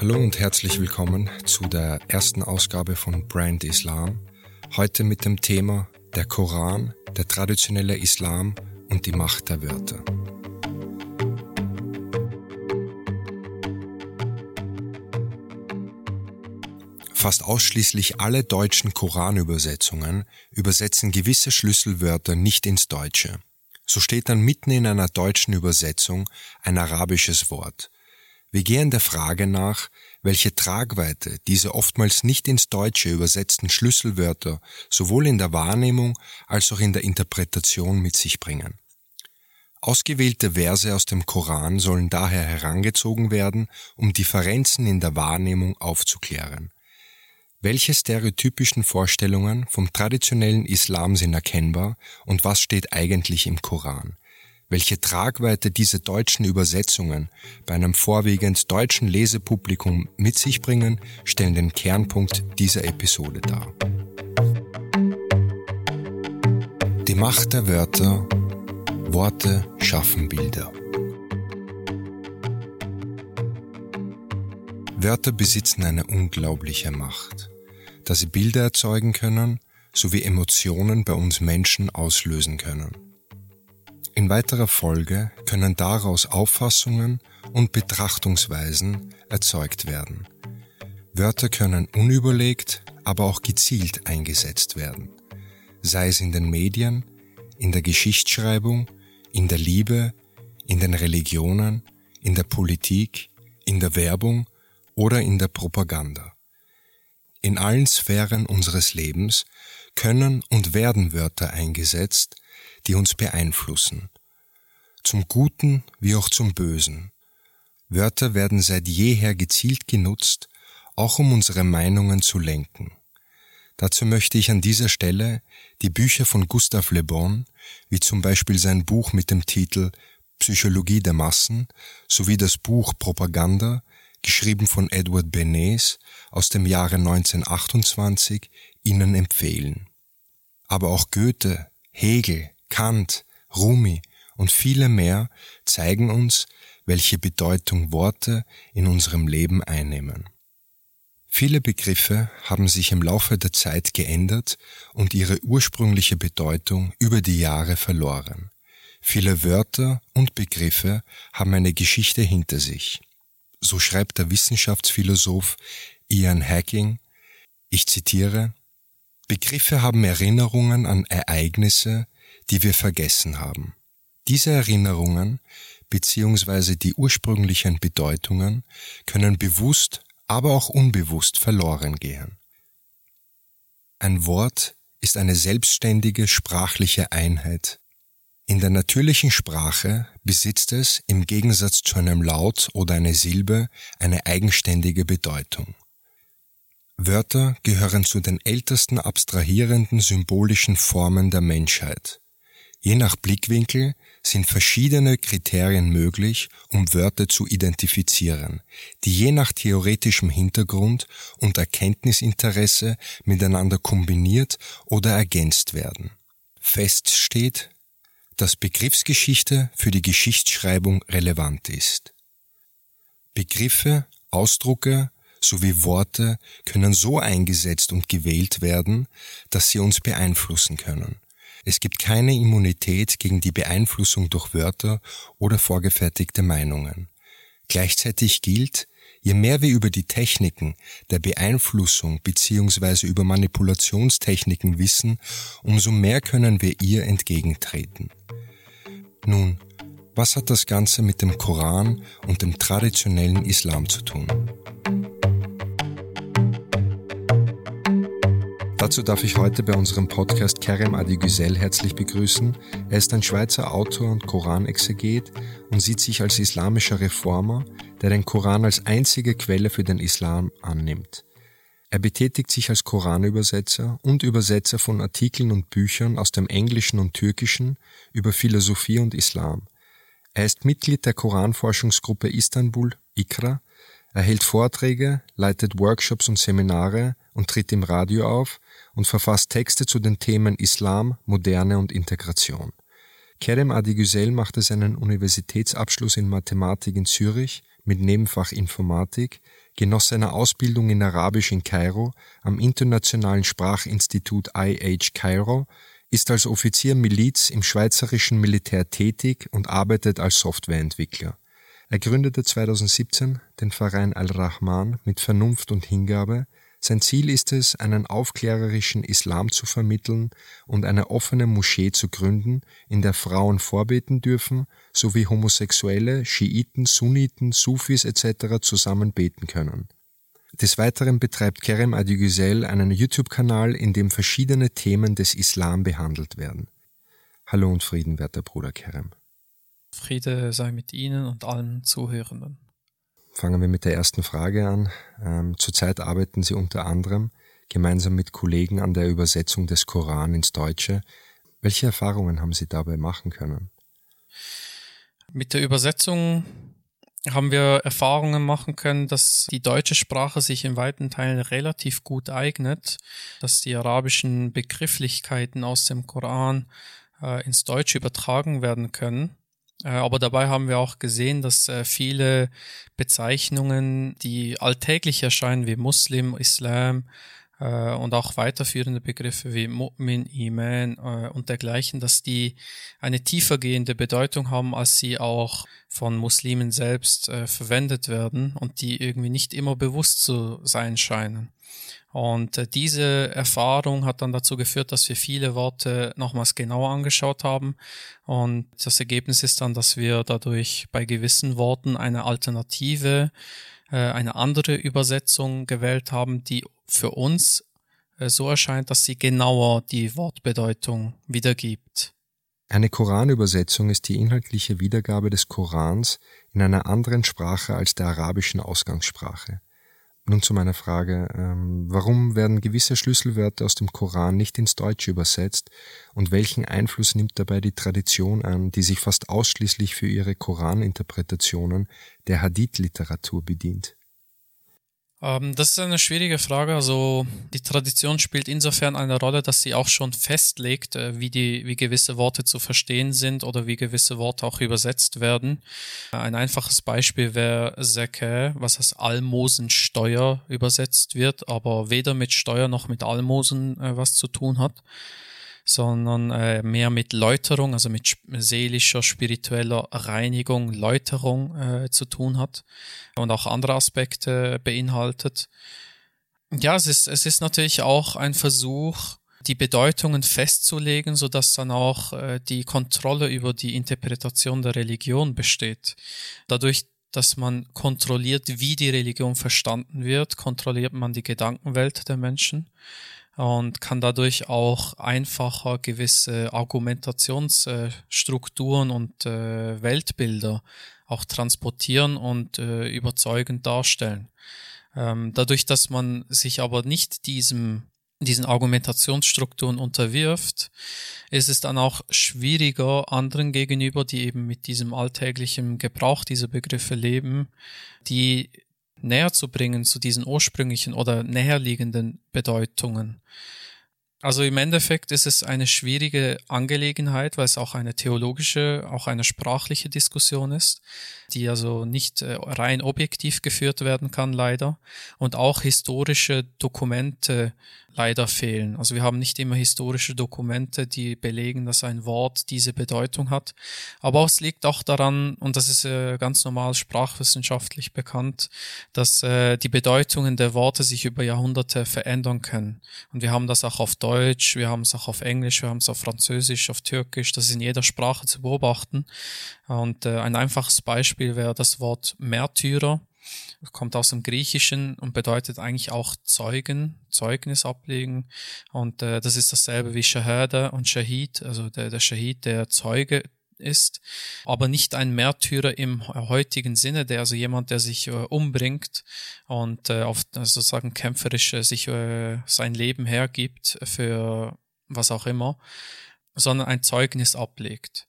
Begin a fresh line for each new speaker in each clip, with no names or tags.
Hallo und herzlich willkommen zu der ersten Ausgabe von Brand Islam. Heute mit dem Thema der Koran, der traditionelle Islam und die Macht der Wörter. Fast ausschließlich alle deutschen Koranübersetzungen übersetzen gewisse Schlüsselwörter nicht ins Deutsche. So steht dann mitten in einer deutschen Übersetzung ein arabisches Wort. Wir gehen der Frage nach, welche Tragweite diese oftmals nicht ins Deutsche übersetzten Schlüsselwörter sowohl in der Wahrnehmung als auch in der Interpretation mit sich bringen. Ausgewählte Verse aus dem Koran sollen daher herangezogen werden, um Differenzen in der Wahrnehmung aufzuklären. Welche stereotypischen Vorstellungen vom traditionellen Islam sind erkennbar und was steht eigentlich im Koran? Welche Tragweite diese deutschen Übersetzungen bei einem vorwiegend deutschen Lesepublikum mit sich bringen, stellen den Kernpunkt dieser Episode dar. Die Macht der Wörter. Worte schaffen Bilder. Wörter besitzen eine unglaubliche Macht, da sie Bilder erzeugen können sowie Emotionen bei uns Menschen auslösen können. In weiterer Folge können daraus Auffassungen und Betrachtungsweisen erzeugt werden. Wörter können unüberlegt, aber auch gezielt eingesetzt werden, sei es in den Medien, in der Geschichtsschreibung, in der Liebe, in den Religionen, in der Politik, in der Werbung oder in der Propaganda. In allen Sphären unseres Lebens können und werden Wörter eingesetzt, die uns beeinflussen. Zum Guten wie auch zum Bösen. Wörter werden seit jeher gezielt genutzt, auch um unsere Meinungen zu lenken. Dazu möchte ich an dieser Stelle die Bücher von Gustave Le Bon, wie zum Beispiel sein Buch mit dem Titel Psychologie der Massen sowie das Buch Propaganda, geschrieben von Edward Bernays aus dem Jahre 1928, Ihnen empfehlen. Aber auch Goethe, Hegel, Kant, Rumi und viele mehr zeigen uns, welche Bedeutung Worte in unserem Leben einnehmen. Viele Begriffe haben sich im Laufe der Zeit geändert und ihre ursprüngliche Bedeutung über die Jahre verloren. Viele Wörter und Begriffe haben eine Geschichte hinter sich. So schreibt der Wissenschaftsphilosoph Ian Hacking, ich zitiere, Begriffe haben Erinnerungen an Ereignisse, die wir vergessen haben. Diese Erinnerungen bzw. die ursprünglichen Bedeutungen können bewusst, aber auch unbewusst verloren gehen. Ein Wort ist eine selbstständige sprachliche Einheit. In der natürlichen Sprache besitzt es im Gegensatz zu einem Laut oder einer Silbe eine eigenständige Bedeutung. Wörter gehören zu den ältesten abstrahierenden symbolischen Formen der Menschheit. Je nach Blickwinkel sind verschiedene Kriterien möglich, um Wörter zu identifizieren, die je nach theoretischem Hintergrund und Erkenntnisinteresse miteinander kombiniert oder ergänzt werden. Fest steht, dass Begriffsgeschichte für die Geschichtsschreibung relevant ist. Begriffe, Ausdrucke sowie Worte können so eingesetzt und gewählt werden, dass sie uns beeinflussen können. Es gibt keine Immunität gegen die Beeinflussung durch Wörter oder vorgefertigte Meinungen. Gleichzeitig gilt, je mehr wir über die Techniken der Beeinflussung bzw. über Manipulationstechniken wissen, umso mehr können wir ihr entgegentreten. Nun, was hat das Ganze mit dem Koran und dem traditionellen Islam zu tun? Dazu darf ich heute bei unserem Podcast Kerem Adi Güzel herzlich begrüßen. Er ist ein Schweizer Autor und Koranexeget und sieht sich als islamischer Reformer, der den Koran als einzige Quelle für den Islam annimmt. Er betätigt sich als Koranübersetzer und Übersetzer von Artikeln und Büchern aus dem Englischen und Türkischen über Philosophie und Islam. Er ist Mitglied der Koranforschungsgruppe Istanbul, IKRA, er hält Vorträge, leitet Workshops und Seminare und tritt im Radio auf und verfasst Texte zu den Themen Islam, Moderne und Integration. Kerem Adigüzel machte seinen Universitätsabschluss in Mathematik in Zürich mit Nebenfach Informatik, genoss seine Ausbildung in Arabisch in Kairo am internationalen Sprachinstitut IH Kairo, ist als Offizier Miliz im schweizerischen Militär tätig und arbeitet als Softwareentwickler. Er gründete 2017 den Verein Al-Rahman mit Vernunft und Hingabe, sein Ziel ist es, einen aufklärerischen Islam zu vermitteln und eine offene Moschee zu gründen, in der Frauen vorbeten dürfen, sowie Homosexuelle, Schiiten, Sunniten, Sufis etc. zusammen beten können. Des Weiteren betreibt Kerem Adigüzel einen YouTube-Kanal, in dem verschiedene Themen des Islam behandelt werden. Hallo und Frieden, werter Bruder Kerem.
Friede sei mit Ihnen und allen Zuhörenden.
Fangen wir mit der ersten Frage an. Ähm, zurzeit arbeiten Sie unter anderem gemeinsam mit Kollegen an der Übersetzung des Koran ins Deutsche. Welche Erfahrungen haben Sie dabei machen können?
Mit der Übersetzung haben wir Erfahrungen machen können, dass die deutsche Sprache sich in weiten Teilen relativ gut eignet, dass die arabischen Begrifflichkeiten aus dem Koran äh, ins Deutsche übertragen werden können. Äh, aber dabei haben wir auch gesehen, dass äh, viele Bezeichnungen, die alltäglich erscheinen, wie Muslim, Islam äh, und auch weiterführende Begriffe wie Mu'min, Iman und dergleichen, dass die eine tiefergehende Bedeutung haben, als sie auch von Muslimen selbst verwendet werden und die irgendwie nicht immer bewusst zu sein scheinen. Und äh, diese Erfahrung hat dann dazu geführt, dass wir viele Worte nochmals genauer angeschaut haben. Und das Ergebnis ist dann, dass wir dadurch bei gewissen Worten eine Alternative, äh, eine andere Übersetzung gewählt haben, die für uns äh, so erscheint, dass sie genauer die Wortbedeutung wiedergibt.
Eine Koranübersetzung ist die inhaltliche Wiedergabe des Korans in einer anderen Sprache als der arabischen Ausgangssprache. Nun zu meiner Frage, ähm, warum werden gewisse Schlüsselwörter aus dem Koran nicht ins Deutsche übersetzt und welchen Einfluss nimmt dabei die Tradition an, die sich fast ausschließlich für ihre Koraninterpretationen der Hadith-Literatur bedient?
Ähm, das ist eine schwierige Frage. Also die Tradition spielt insofern eine Rolle, dass sie auch schon festlegt, äh, wie die, wie gewisse Worte zu verstehen sind oder wie gewisse Worte auch übersetzt werden. Ein einfaches Beispiel wäre Zeke, was als Almosensteuer übersetzt wird, aber weder mit Steuer noch mit Almosen äh, was zu tun hat sondern äh, mehr mit Läuterung, also mit seelischer, spiritueller Reinigung, Läuterung äh, zu tun hat und auch andere Aspekte beinhaltet. Ja, es ist, es ist natürlich auch ein Versuch, die Bedeutungen festzulegen, so dass dann auch äh, die Kontrolle über die Interpretation der Religion besteht. Dadurch, dass man kontrolliert, wie die Religion verstanden wird, kontrolliert man die Gedankenwelt der Menschen und kann dadurch auch einfacher gewisse Argumentationsstrukturen und äh, Weltbilder auch transportieren und äh, überzeugend darstellen. Ähm, dadurch, dass man sich aber nicht diesem diesen Argumentationsstrukturen unterwirft, ist es dann auch schwieriger anderen gegenüber, die eben mit diesem alltäglichen Gebrauch dieser Begriffe leben, die näher zu bringen zu diesen ursprünglichen oder näherliegenden Bedeutungen. Also im Endeffekt ist es eine schwierige Angelegenheit, weil es auch eine theologische, auch eine sprachliche Diskussion ist, die also nicht äh, rein objektiv geführt werden kann, leider. Und auch historische Dokumente leider fehlen. Also wir haben nicht immer historische Dokumente, die belegen, dass ein Wort diese Bedeutung hat. Aber es liegt auch daran, und das ist äh, ganz normal sprachwissenschaftlich bekannt, dass äh, die Bedeutungen der Worte sich über Jahrhunderte verändern können. Und wir haben das auch auf Deutsch, wir haben es auch auf Englisch, wir haben es auf Französisch, auf Türkisch, das ist in jeder Sprache zu beobachten. Und äh, ein einfaches Beispiel wäre das Wort Märtyrer. Kommt aus dem Griechischen und bedeutet eigentlich auch Zeugen, Zeugnis ablegen. Und äh, das ist dasselbe wie Shahada und Shahid, also der, der Shahid, der Zeuge ist, aber nicht ein Märtyrer im heutigen Sinne, der also jemand, der sich äh, umbringt und äh, auf sozusagen kämpferisch äh, sich äh, sein Leben hergibt für was auch immer, sondern ein Zeugnis ablegt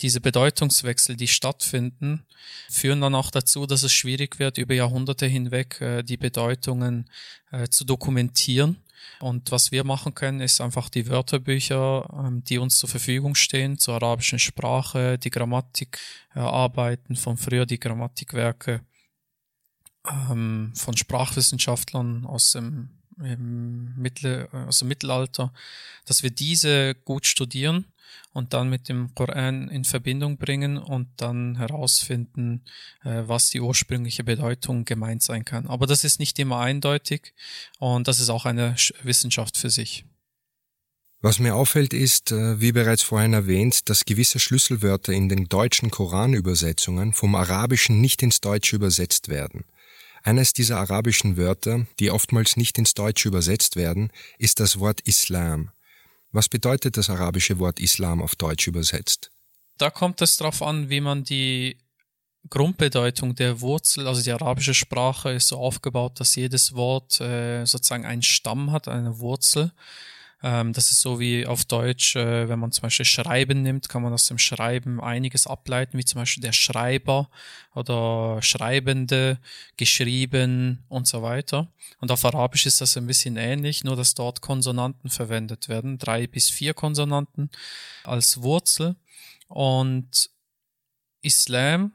diese Bedeutungswechsel, die stattfinden, führen dann auch dazu, dass es schwierig wird, über Jahrhunderte hinweg äh, die Bedeutungen äh, zu dokumentieren. Und was wir machen können, ist einfach die Wörterbücher, ähm, die uns zur Verfügung stehen, zur arabischen Sprache, die Grammatik erarbeiten, von früher die Grammatikwerke ähm, von Sprachwissenschaftlern aus dem, im Mittel, dem Mittelalter, dass wir diese gut studieren und dann mit dem Koran in Verbindung bringen und dann herausfinden, äh, was die ursprüngliche Bedeutung gemeint sein kann. Aber das ist nicht immer eindeutig und das ist auch eine Wissenschaft für sich.
Was mir auffällt ist, äh, wie bereits vorhin erwähnt, dass gewisse Schlüsselwörter in den deutschen Koranübersetzungen vom Arabischen nicht ins Deutsche übersetzt werden. Eines dieser arabischen Wörter, die oftmals nicht ins Deutsche übersetzt werden, ist das Wort Islam. Was bedeutet das arabische Wort Islam auf Deutsch übersetzt?
Da kommt es darauf an, wie man die Grundbedeutung der Wurzel, also die arabische Sprache ist so aufgebaut, dass jedes Wort äh, sozusagen einen Stamm hat, eine Wurzel. Ähm, das ist so wie auf Deutsch, äh, wenn man zum Beispiel Schreiben nimmt, kann man aus dem Schreiben einiges ableiten, wie zum Beispiel der Schreiber oder Schreibende, geschrieben und so weiter. Und auf Arabisch ist das ein bisschen ähnlich, nur dass dort Konsonanten verwendet werden, drei bis vier Konsonanten als Wurzel. Und Islam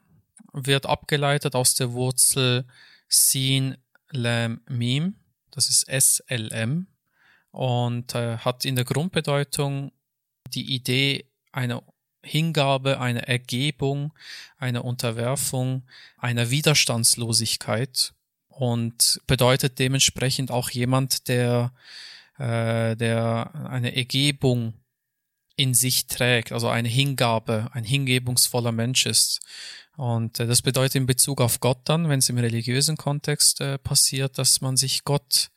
wird abgeleitet aus der Wurzel Sin, Lam, Mim. Das ist SLM und äh, hat in der Grundbedeutung die Idee einer Hingabe, einer Ergebung, einer Unterwerfung, einer Widerstandslosigkeit und bedeutet dementsprechend auch jemand, der, äh, der eine Ergebung in sich trägt, also eine Hingabe, ein hingebungsvoller Mensch ist. Und äh, das bedeutet in Bezug auf Gott dann, wenn es im religiösen Kontext äh, passiert, dass man sich Gott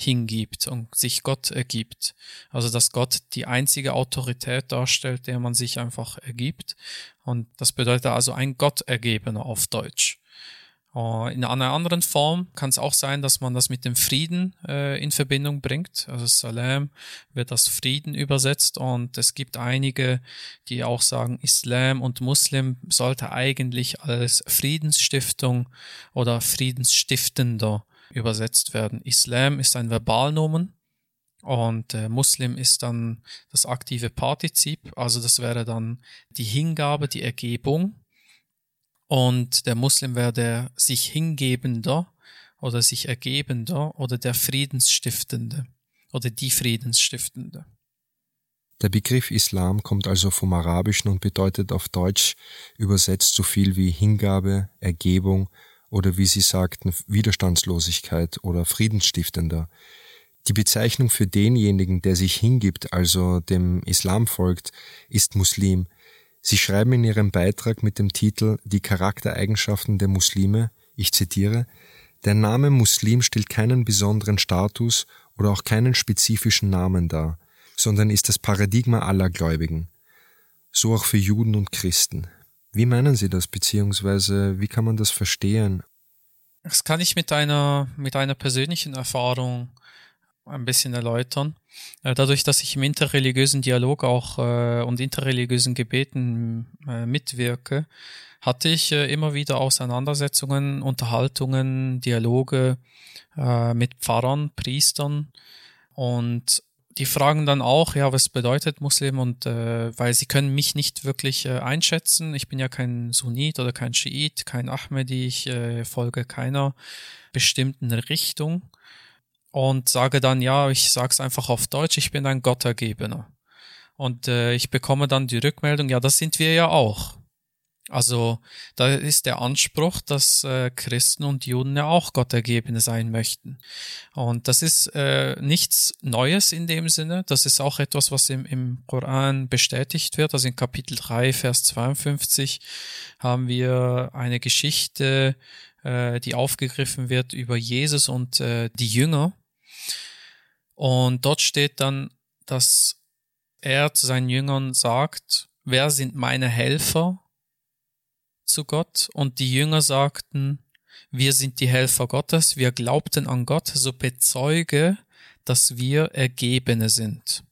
hingibt und sich Gott ergibt. Also dass Gott die einzige Autorität darstellt, der man sich einfach ergibt. Und das bedeutet also ein Gottergebener auf Deutsch. Äh, in einer anderen Form kann es auch sein, dass man das mit dem Frieden äh, in Verbindung bringt. Also Salam wird als Frieden übersetzt und es gibt einige, die auch sagen, Islam und Muslim sollte eigentlich als Friedensstiftung oder Friedensstiftender übersetzt werden. Islam ist ein Verbalnomen und äh, Muslim ist dann das aktive Partizip, also das wäre dann die Hingabe, die Ergebung. Und der Muslim wäre der sich hingebender oder sich ergebender oder der Friedensstiftende oder die Friedensstiftende.
Der Begriff Islam kommt also vom Arabischen und bedeutet auf Deutsch übersetzt so viel wie Hingabe, Ergebung oder wie Sie sagten, Widerstandslosigkeit oder Friedensstiftender. Die Bezeichnung für denjenigen, der sich hingibt, also dem Islam folgt, ist Muslim. Sie schreiben in Ihrem Beitrag mit dem Titel Die Charaktereigenschaften der Muslime, ich zitiere, der Name Muslim stellt keinen besonderen Status oder auch keinen spezifischen Namen dar, sondern ist das Paradigma aller Gläubigen. So auch für Juden und Christen. Wie meinen Sie das, beziehungsweise wie kann man das verstehen?
Das kann ich mit einer, mit einer persönlichen Erfahrung ein bisschen erläutern. Äh, dadurch, dass ich im interreligiösen Dialog auch äh, und interreligiösen Gebeten äh, mitwirke, hatte ich äh, immer wieder Auseinandersetzungen, Unterhaltungen, Dialoge äh, mit Pfarrern, Priestern und die fragen dann auch, ja, was bedeutet Muslim und äh, weil sie können mich nicht wirklich äh, einschätzen. Ich bin ja kein Sunnit oder kein Schiit, kein Ahmedi, ich äh, folge keiner bestimmten Richtung und sage dann, ja, ich sag's einfach auf Deutsch, ich bin ein Gottergebener. Und äh, ich bekomme dann die Rückmeldung, ja, das sind wir ja auch. Also da ist der Anspruch, dass äh, Christen und Juden ja auch Gottergebene sein möchten. Und das ist äh, nichts Neues in dem Sinne. Das ist auch etwas, was im, im Koran bestätigt wird. Also in Kapitel 3, Vers 52 haben wir eine Geschichte, äh, die aufgegriffen wird über Jesus und äh, die Jünger. Und dort steht dann, dass er zu seinen Jüngern sagt, wer sind meine Helfer? Zu Gott und die Jünger sagten, wir sind die Helfer Gottes, wir glaubten an Gott, so bezeuge, dass wir Ergebene sind.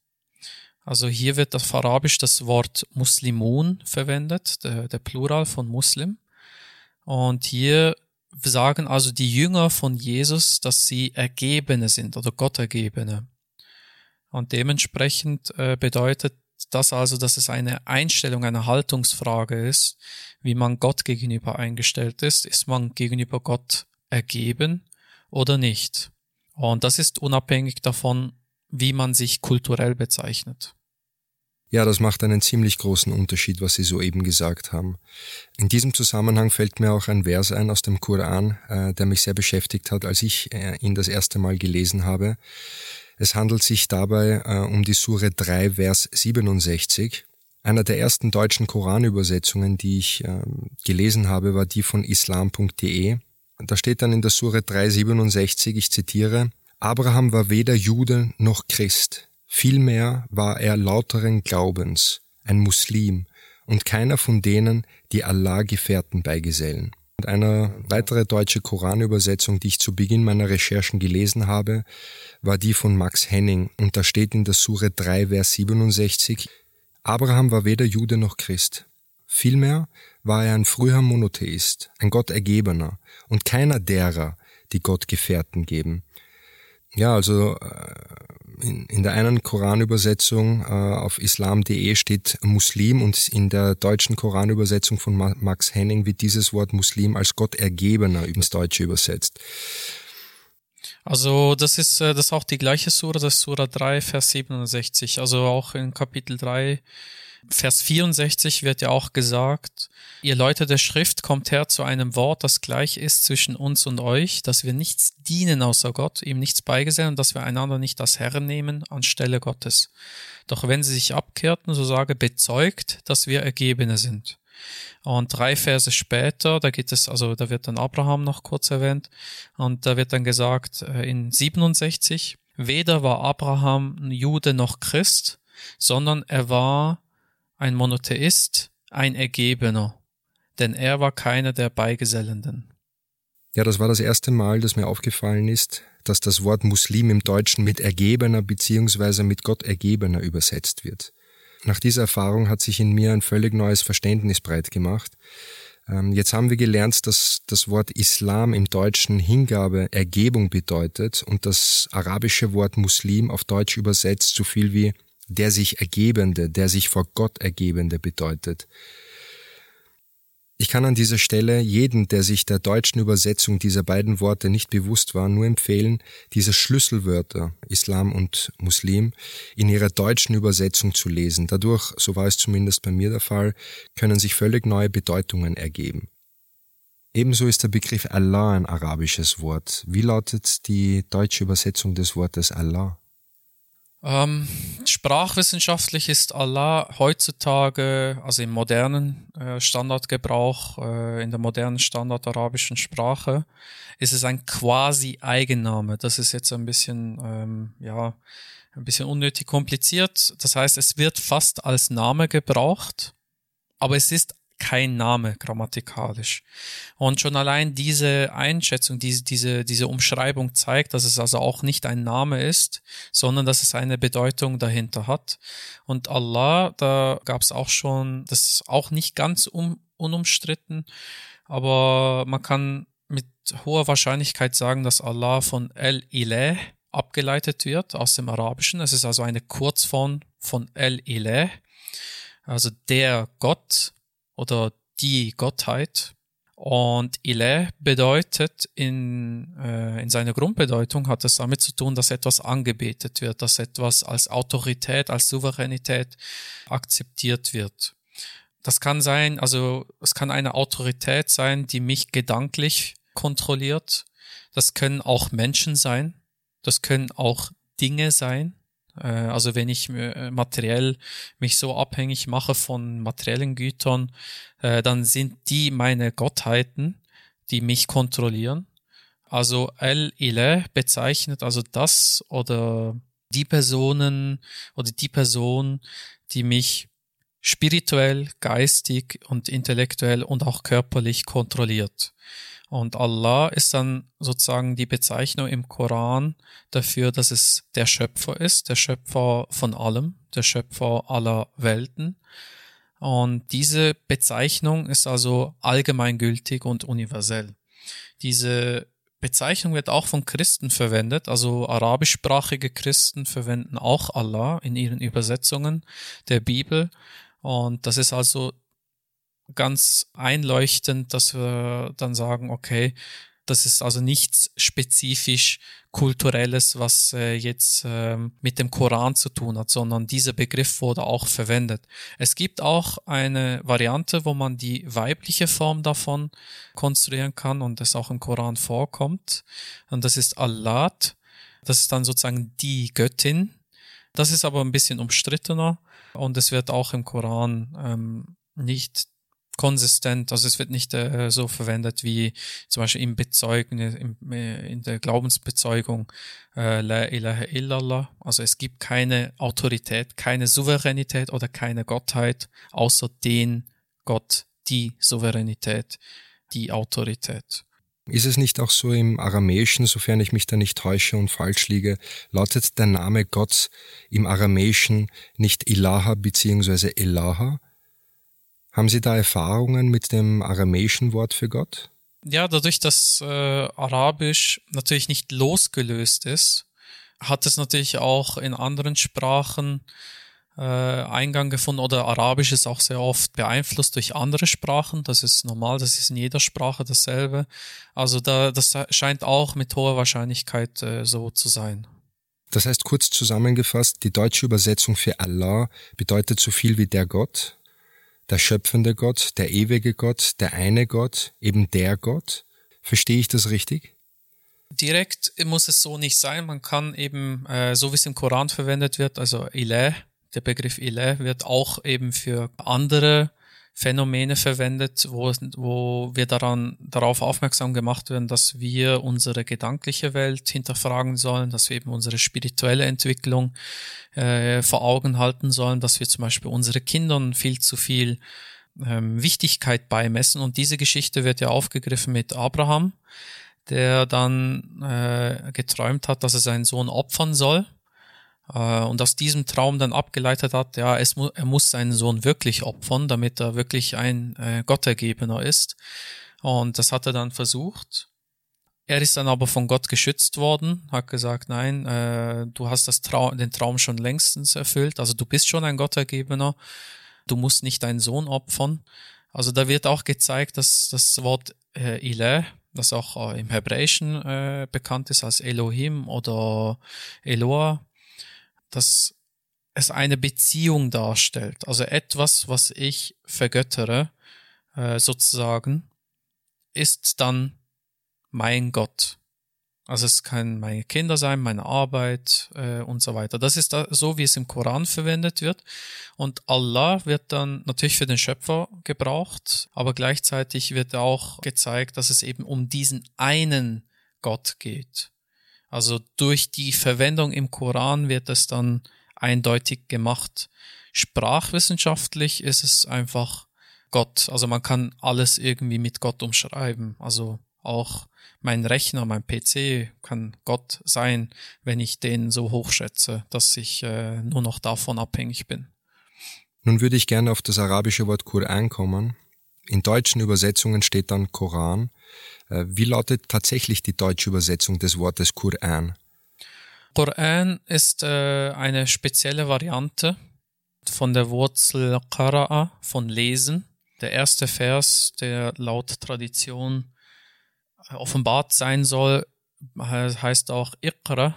Also hier wird auf Arabisch das Wort Muslimun verwendet, der, der Plural von Muslim. Und hier sagen also die Jünger von Jesus, dass sie Ergebene sind oder Gottergebene. Und dementsprechend äh, bedeutet das also, dass es eine Einstellung, eine Haltungsfrage ist, wie man Gott gegenüber eingestellt ist. Ist man gegenüber Gott ergeben oder nicht. Und das ist unabhängig davon, wie man sich kulturell bezeichnet.
Ja, das macht einen ziemlich großen Unterschied, was Sie soeben gesagt haben. In diesem Zusammenhang fällt mir auch ein Vers ein aus dem Koran, äh, der mich sehr beschäftigt hat, als ich äh, ihn das erste Mal gelesen habe. Es handelt sich dabei äh, um die Sure 3, Vers 67. Einer der ersten deutschen Koranübersetzungen, die ich ähm, gelesen habe, war die von islam.de. Da steht dann in der Sure 367, ich zitiere, Abraham war weder Jude noch Christ. Vielmehr war er lauteren Glaubens, ein Muslim und keiner von denen, die Allah-Gefährten beigesellen. Und eine weitere deutsche Koranübersetzung, die ich zu Beginn meiner Recherchen gelesen habe, war die von Max Henning und da steht in der Sure 3, Vers 67, Abraham war weder Jude noch Christ. Vielmehr war er ein früher Monotheist, ein Gottergebener und keiner derer, die Gott Gefährten geben. Ja, also äh, in, der einen Koranübersetzung äh, auf islam.de steht Muslim und in der deutschen Koranübersetzung von Max Henning wird dieses Wort Muslim als Gottergebener ins Deutsche übersetzt.
Also das ist äh, das ist auch die gleiche Sura, das ist Sura 3, Vers 67. Also auch in Kapitel 3 Vers 64 wird ja auch gesagt, ihr Leute der Schrift kommt her zu einem Wort, das gleich ist zwischen uns und euch, dass wir nichts dienen außer Gott, ihm nichts beigesellen und dass wir einander nicht als Herren nehmen anstelle Gottes. Doch wenn sie sich abkehrten, so sage bezeugt, dass wir Ergebene sind. Und drei Verse später, da geht es, also da wird dann Abraham noch kurz erwähnt, und da wird dann gesagt äh, in 67, weder war Abraham Jude noch Christ, sondern er war ein Monotheist, ein Ergebener, denn er war keiner der Beigesellenden.
Ja, das war das erste Mal, dass mir aufgefallen ist, dass das Wort Muslim im Deutschen mit Ergebener beziehungsweise mit Gott Ergebener übersetzt wird. Nach dieser Erfahrung hat sich in mir ein völlig neues Verständnis breit gemacht. Ähm, jetzt haben wir gelernt, dass das Wort Islam im Deutschen Hingabe, Ergebung bedeutet und das arabische Wort Muslim auf Deutsch übersetzt so viel wie der sich Ergebende, der sich vor Gott Ergebende bedeutet. Ich kann an dieser Stelle jeden, der sich der deutschen Übersetzung dieser beiden Worte nicht bewusst war, nur empfehlen, diese Schlüsselwörter Islam und Muslim in ihrer deutschen Übersetzung zu lesen. Dadurch, so war es zumindest bei mir der Fall, können sich völlig neue Bedeutungen ergeben. Ebenso ist der Begriff Allah ein arabisches Wort. Wie lautet die deutsche Übersetzung des Wortes Allah?
Ähm, sprachwissenschaftlich ist Allah heutzutage, also im modernen äh, Standardgebrauch, äh, in der modernen standardarabischen Sprache, ist es ein quasi Eigenname. Das ist jetzt ein bisschen, ähm, ja, ein bisschen unnötig kompliziert. Das heißt, es wird fast als Name gebraucht, aber es ist kein Name grammatikalisch. Und schon allein diese Einschätzung, diese, diese, diese Umschreibung zeigt, dass es also auch nicht ein Name ist, sondern dass es eine Bedeutung dahinter hat. Und Allah, da gab es auch schon, das ist auch nicht ganz um, unumstritten, aber man kann mit hoher Wahrscheinlichkeit sagen, dass Allah von El-Ilah abgeleitet wird aus dem Arabischen. Es ist also eine Kurzform von El-Ilah, also der Gott oder die Gottheit. Und Ile bedeutet in, äh, in seiner Grundbedeutung hat es damit zu tun, dass etwas angebetet wird, dass etwas als Autorität, als Souveränität akzeptiert wird. Das kann sein, also es kann eine Autorität sein, die mich gedanklich kontrolliert. Das können auch Menschen sein. Das können auch Dinge sein. Äh, also wenn ich äh, materiell mich so abhängig mache von materiellen Gütern, äh, dann sind die meine Gottheiten, die mich kontrollieren. Also El-Ilah bezeichnet also das oder die Personen oder die Person, die mich spirituell, geistig und intellektuell und auch körperlich kontrolliert. Und Allah ist dann sozusagen die Bezeichnung im Koran dafür, dass es der Schöpfer ist, der Schöpfer von allem, der Schöpfer aller Welten. Und diese Bezeichnung ist also allgemeingültig und universell. Diese Bezeichnung wird auch von Christen verwendet, also arabischsprachige Christen verwenden auch Allah in ihren Übersetzungen der Bibel. Und das ist also ganz einleuchtend, dass wir dann sagen, okay, Das ist also nichts spezifisch kulturelles, was äh, jetzt äh, mit dem Koran zu tun hat, sondern dieser Begriff wurde auch verwendet. Es gibt auch eine Variante, wo man die weibliche Form davon konstruieren kann und das auch im Koran vorkommt. Und das ist Allah. Das ist dann sozusagen die Göttin. Das ist aber ein bisschen umstrittener und es wird auch im Koran ähm, nicht konsistent, also es wird nicht äh, so verwendet wie zum Beispiel im Bezeugen, im, äh, in der Glaubensbezeugung äh, La ilaha illallah. Also es gibt keine Autorität, keine Souveränität oder keine Gottheit, außer den Gott, die Souveränität, die Autorität.
Ist es nicht auch so im Aramäischen, sofern ich mich da nicht täusche und falsch liege, lautet der Name Gott im Aramäischen nicht Ilaha beziehungsweise Elaha? Haben Sie da Erfahrungen mit dem aramäischen Wort für Gott?
Ja, dadurch, dass äh, Arabisch natürlich nicht losgelöst ist, hat es natürlich auch in anderen Sprachen äh, Eingang gefunden oder Arabisch ist auch sehr oft beeinflusst durch andere Sprachen. Das ist normal, das ist in jeder Sprache dasselbe. Also da, das scheint auch mit hoher Wahrscheinlichkeit äh, so zu sein.
Das heißt kurz zusammengefasst, die deutsche Übersetzung für Allah bedeutet so viel wie der Gott, der schöpfende Gott, der ewige Gott, der eine Gott, eben der Gott. Verstehe ich das richtig?
Direkt muss es so nicht sein. Man kann eben, äh, so wie es im Koran verwendet wird, also Ilah, der Begriff Ilah wird auch eben für andere Phänomene verwendet, wo, wo wir daran, darauf aufmerksam gemacht werden, dass wir unsere gedankliche Welt hinterfragen sollen, dass wir eben unsere spirituelle Entwicklung äh, vor Augen halten sollen, dass wir zum Beispiel unsere Kindern viel zu viel ähm, Wichtigkeit beimessen. Und diese Geschichte wird ja aufgegriffen mit Abraham, der dann äh, geträumt hat, dass er seinen Sohn opfern soll äh, und aus diesem Traum dann abgeleitet hat, ja, es mu er muss seinen Sohn wirklich opfern, damit er wirklich ein äh, Gottergebener ist. Und das hat er dann versucht. Er ist dann aber von Gott geschützt worden, hat gesagt, nein, äh, du hast das Trau den Traum schon längstens erfüllt, also du bist schon ein Gottergebener, du musst nicht deinen Sohn opfern. Also da wird auch gezeigt, dass das Wort äh, Ilah, das auch äh, im Hebräischen äh, bekannt ist als Elohim oder Eloah, dass es eine Beziehung darstellt. Also etwas, was ich vergöttere, äh, sozusagen, ist dann mein Gott. Also es kann meine Kinder sein, meine Arbeit äh, und so weiter. Das ist da, so, wie es im Koran verwendet wird. Und Allah wird dann natürlich für den Schöpfer gebraucht, aber gleichzeitig wird auch gezeigt, dass es eben um diesen einen Gott geht. Also durch die Verwendung im Koran wird es dann eindeutig gemacht. Sprachwissenschaftlich ist es einfach Gott. Also man kann alles irgendwie mit Gott umschreiben. Also auch mein Rechner, mein PC kann Gott sein, wenn ich den so hochschätze, dass ich äh, nur noch davon abhängig bin.
Nun würde ich gerne auf das arabische Wort Koran kommen. In deutschen Übersetzungen steht dann Koran. Äh, wie lautet tatsächlich die deutsche Übersetzung des Wortes Koran?
Koran ist äh, eine spezielle Variante von der Wurzel Qara'a, von Lesen. Der erste Vers, der laut Tradition äh, offenbart sein soll, heißt auch Iqra,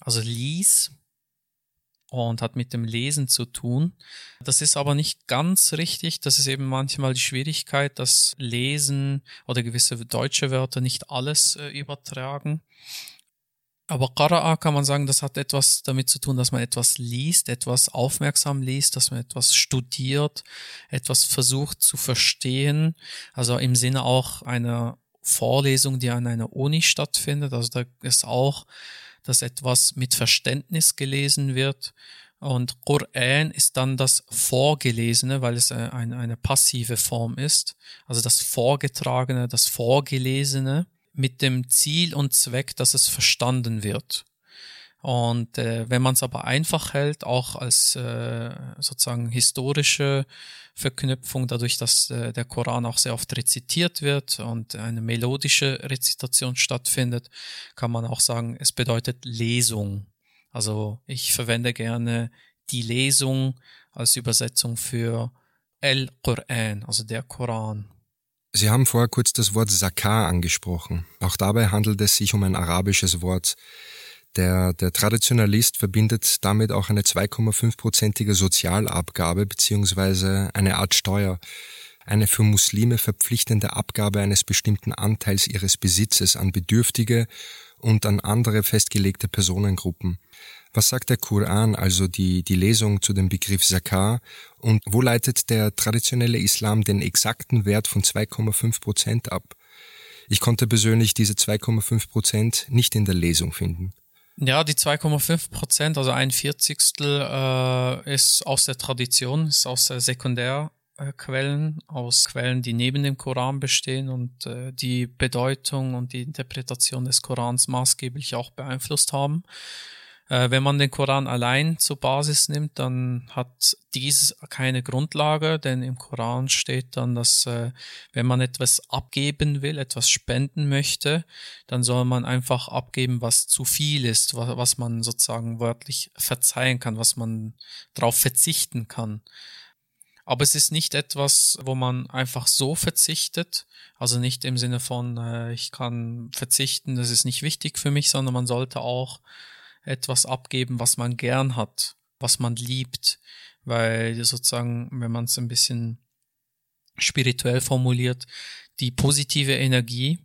also lies und hat mit dem Lesen zu tun. Das ist aber nicht ganz richtig. Das ist eben manchmal die Schwierigkeit, dass Lesen oder gewisse deutsche Wörter nicht alles äh, übertragen. Aber Qara'a kann man sagen, das hat etwas damit zu tun, dass man etwas liest, etwas aufmerksam liest, dass man etwas studiert, etwas versucht zu verstehen. Also im Sinne auch einer Vorlesung, die an einer Uni stattfindet. Also da ist auch dass etwas mit Verständnis gelesen wird. Und Qur'an ist dann das Vorgelesene, weil es eine, eine passive Form ist. Also das Vorgetragene, das Vorgelesene mit dem Ziel und Zweck, dass es verstanden wird. Und äh, wenn man es aber einfach hält, auch als äh, sozusagen historische Verknüpfung, dadurch, dass äh, der Koran auch sehr oft rezitiert wird und eine melodische Rezitation stattfindet, kann man auch sagen, es bedeutet Lesung. Also ich verwende gerne die Lesung als Übersetzung für El-Quran, also der Koran.
Sie haben vorher kurz das Wort Zakar angesprochen. Auch dabei handelt es sich um ein arabisches Wort. Der, der Traditionalist verbindet damit auch eine 2,5-prozentige Sozialabgabe beziehungsweise eine Art Steuer, eine für Muslime verpflichtende Abgabe eines bestimmten Anteils ihres Besitzes an Bedürftige und an andere festgelegte Personengruppen. Was sagt der Koran, also die, die Lesung zu dem Begriff Zakar, und wo leitet der traditionelle Islam den exakten Wert von 2,5 Prozent ab? Ich konnte persönlich diese 2,5 Prozent nicht in der Lesung finden.
Ja, die 2,5 Prozent, also ein Vierzigstel, äh, ist aus der Tradition, ist aus der Sekundärquellen, aus Quellen, die neben dem Koran bestehen und äh, die Bedeutung und die Interpretation des Korans maßgeblich auch beeinflusst haben. Äh, wenn man den Koran allein zur Basis nimmt, dann hat dies keine Grundlage, denn im Koran steht dann, dass äh, wenn man etwas abgeben will, etwas spenden möchte, dann soll man einfach abgeben, was zu viel ist, was, was man sozusagen wörtlich verzeihen kann, was man darauf verzichten kann. Aber es ist nicht etwas, wo man einfach so verzichtet, also nicht im Sinne von, äh, ich kann verzichten, das ist nicht wichtig für mich, sondern man sollte auch etwas abgeben, was man gern hat, was man liebt, weil sozusagen, wenn man es ein bisschen spirituell formuliert, die positive Energie,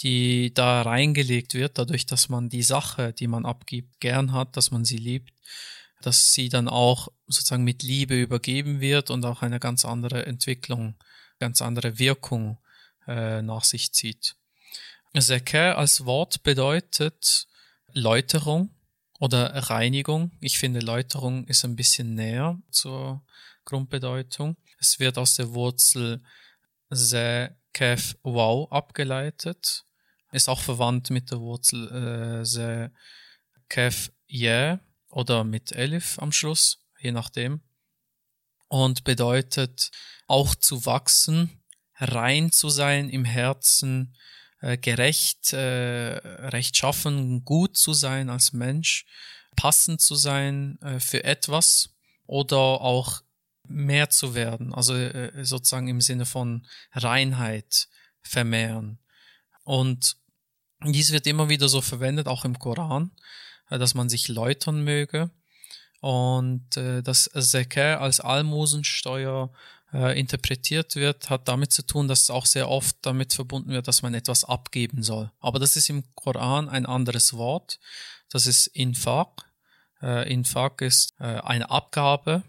die da reingelegt wird, dadurch, dass man die Sache, die man abgibt, gern hat, dass man sie liebt, dass sie dann auch sozusagen mit Liebe übergeben wird und auch eine ganz andere Entwicklung, ganz andere Wirkung äh, nach sich zieht. Zeke als Wort bedeutet Läuterung, oder Reinigung. Ich finde, Läuterung ist ein bisschen näher zur Grundbedeutung. Es wird aus der Wurzel se, kef, wow abgeleitet. Ist auch verwandt mit der Wurzel äh, se, kef, yeah oder mit elif am Schluss, je nachdem. Und bedeutet auch zu wachsen, rein zu sein im Herzen, äh, gerecht, äh, rechtschaffen, gut zu sein als Mensch, passend zu sein äh, für etwas oder auch mehr zu werden, also äh, sozusagen im Sinne von Reinheit vermehren. Und dies wird immer wieder so verwendet, auch im Koran, äh, dass man sich läutern möge und äh, das Zekah als Almosensteuer äh, interpretiert wird, hat damit zu tun, dass es auch sehr oft damit verbunden wird, dass man etwas abgeben soll. Aber das ist im Koran ein anderes Wort. Das ist Infaq. Äh, Infaq ist äh, eine Abgabe,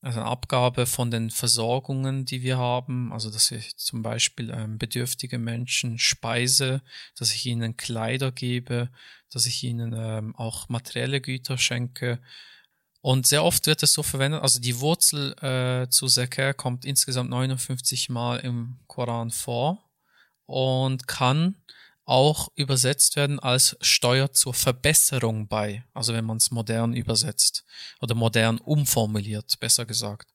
also eine Abgabe von den Versorgungen, die wir haben, also dass ich zum Beispiel ähm, bedürftige Menschen speise, dass ich ihnen Kleider gebe, dass ich ihnen ähm, auch materielle Güter schenke, und sehr oft wird es so verwendet, also die Wurzel äh, zu Zeker kommt insgesamt 59 Mal im Koran vor und kann auch übersetzt werden als Steuer zur Verbesserung bei, also wenn man es modern übersetzt oder modern umformuliert, besser gesagt.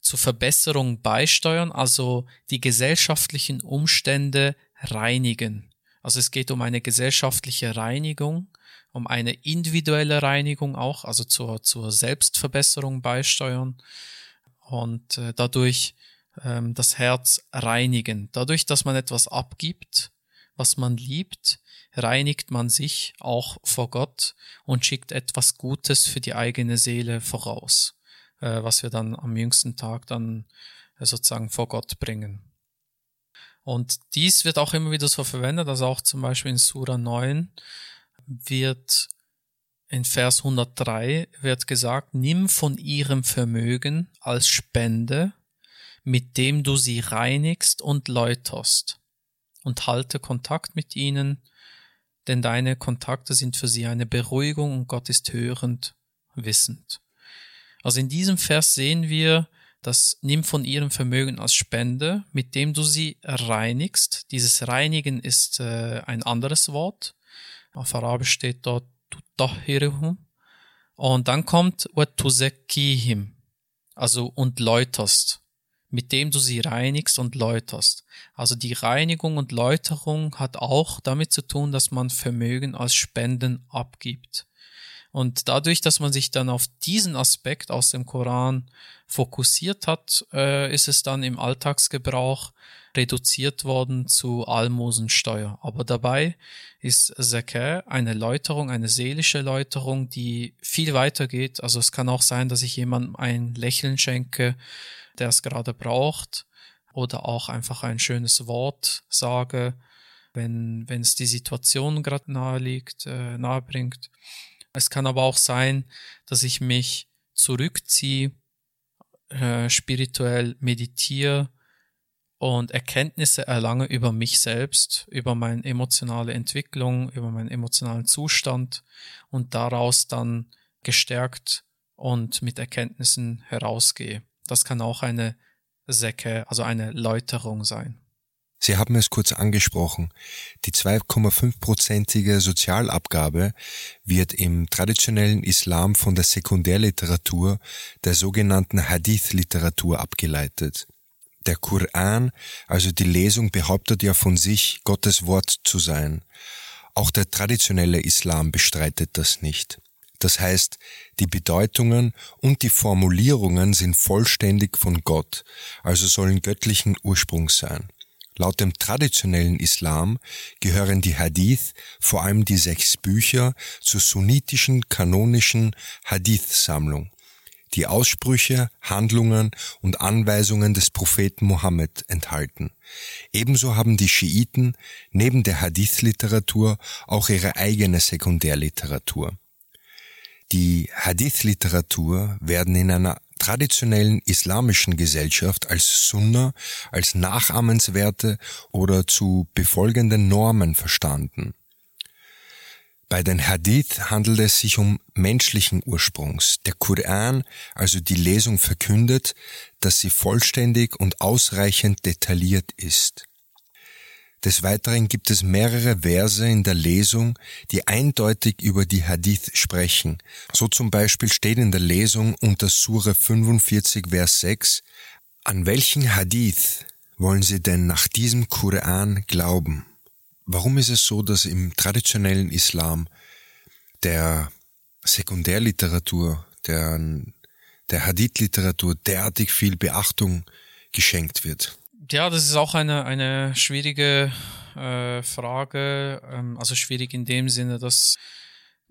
Zur Verbesserung beisteuern, also die gesellschaftlichen Umstände reinigen. Also es geht um eine gesellschaftliche Reinigung um eine individuelle Reinigung auch, also zur, zur Selbstverbesserung beisteuern und äh, dadurch ähm, das Herz reinigen. Dadurch, dass man etwas abgibt, was man liebt, reinigt man sich auch vor Gott und schickt etwas Gutes für die eigene Seele voraus, äh, was wir dann am jüngsten Tag dann äh, sozusagen vor Gott bringen. Und dies wird auch immer wieder so verwendet, also auch zum Beispiel in Sura 9, wird in Vers 103 wird gesagt, nimm von ihrem Vermögen als Spende, mit dem du sie reinigst und läuterst, und halte Kontakt mit ihnen, denn deine Kontakte sind für sie eine Beruhigung und Gott ist hörend, wissend. Also in diesem Vers sehen wir, dass nimm von ihrem Vermögen als Spende, mit dem du sie reinigst. Dieses Reinigen ist äh, ein anderes Wort. Auf Arabisch steht dort tutahhiruhum. Und dann kommt watuzekihim, also und läuterst, mit dem du sie reinigst und läuterst. Also die Reinigung und Läuterung hat auch damit zu tun, dass man Vermögen als Spenden abgibt. Und dadurch, dass man sich dann auf diesen Aspekt aus dem Koran fokussiert hat, äh, ist es dann im Alltagsgebrauch reduziert worden zu Almosensteuer. Aber dabei ist Zakah eine Läuterung, eine seelische Läuterung, die viel weiter geht. Also es kann auch sein, dass ich jemandem ein Lächeln schenke, der es gerade braucht, oder auch einfach ein schönes Wort sage, wenn, wenn es die Situation gerade nahe liegt, äh, nahe bringt. Es kann aber auch sein, dass ich mich zurückziehe, äh, spirituell meditiere, und Erkenntnisse erlange über mich selbst, über meine emotionale Entwicklung, über meinen emotionalen Zustand und daraus dann gestärkt und mit Erkenntnissen herausgehe. Das kann auch eine Säcke, also eine Läuterung sein.
Sie haben es kurz angesprochen. Die 2,5-prozentige Sozialabgabe wird im traditionellen Islam von der Sekundärliteratur, der sogenannten Hadith-Literatur abgeleitet. Der Koran, also die Lesung, behauptet ja von sich, Gottes Wort zu sein. Auch der traditionelle Islam bestreitet das nicht. Das heißt, die Bedeutungen und die Formulierungen sind vollständig von Gott, also sollen göttlichen Ursprungs sein. Laut dem traditionellen Islam gehören die Hadith, vor allem die sechs Bücher, zur sunnitischen kanonischen Hadith-Sammlung die Aussprüche, Handlungen und Anweisungen des Propheten Mohammed enthalten. Ebenso haben die Schiiten neben der Hadith-Literatur auch ihre eigene Sekundärliteratur. Die Hadith-Literatur werden in einer traditionellen islamischen Gesellschaft als Sunna, als nachahmenswerte oder zu befolgenden Normen verstanden. Bei den Hadith handelt es sich um menschlichen Ursprungs. Der Koran, also die Lesung, verkündet, dass sie vollständig und ausreichend detailliert ist. Des Weiteren gibt es mehrere Verse in der Lesung, die eindeutig über die Hadith sprechen. So zum Beispiel steht in der Lesung unter Sure 45, Vers 6, An welchen Hadith wollen Sie denn nach diesem Koran glauben? Warum ist es so, dass im traditionellen Islam der Sekundärliteratur, der, der Hadith-Literatur derartig viel Beachtung geschenkt wird?
Ja, das ist auch eine, eine schwierige äh, Frage, ähm, also schwierig in dem Sinne, dass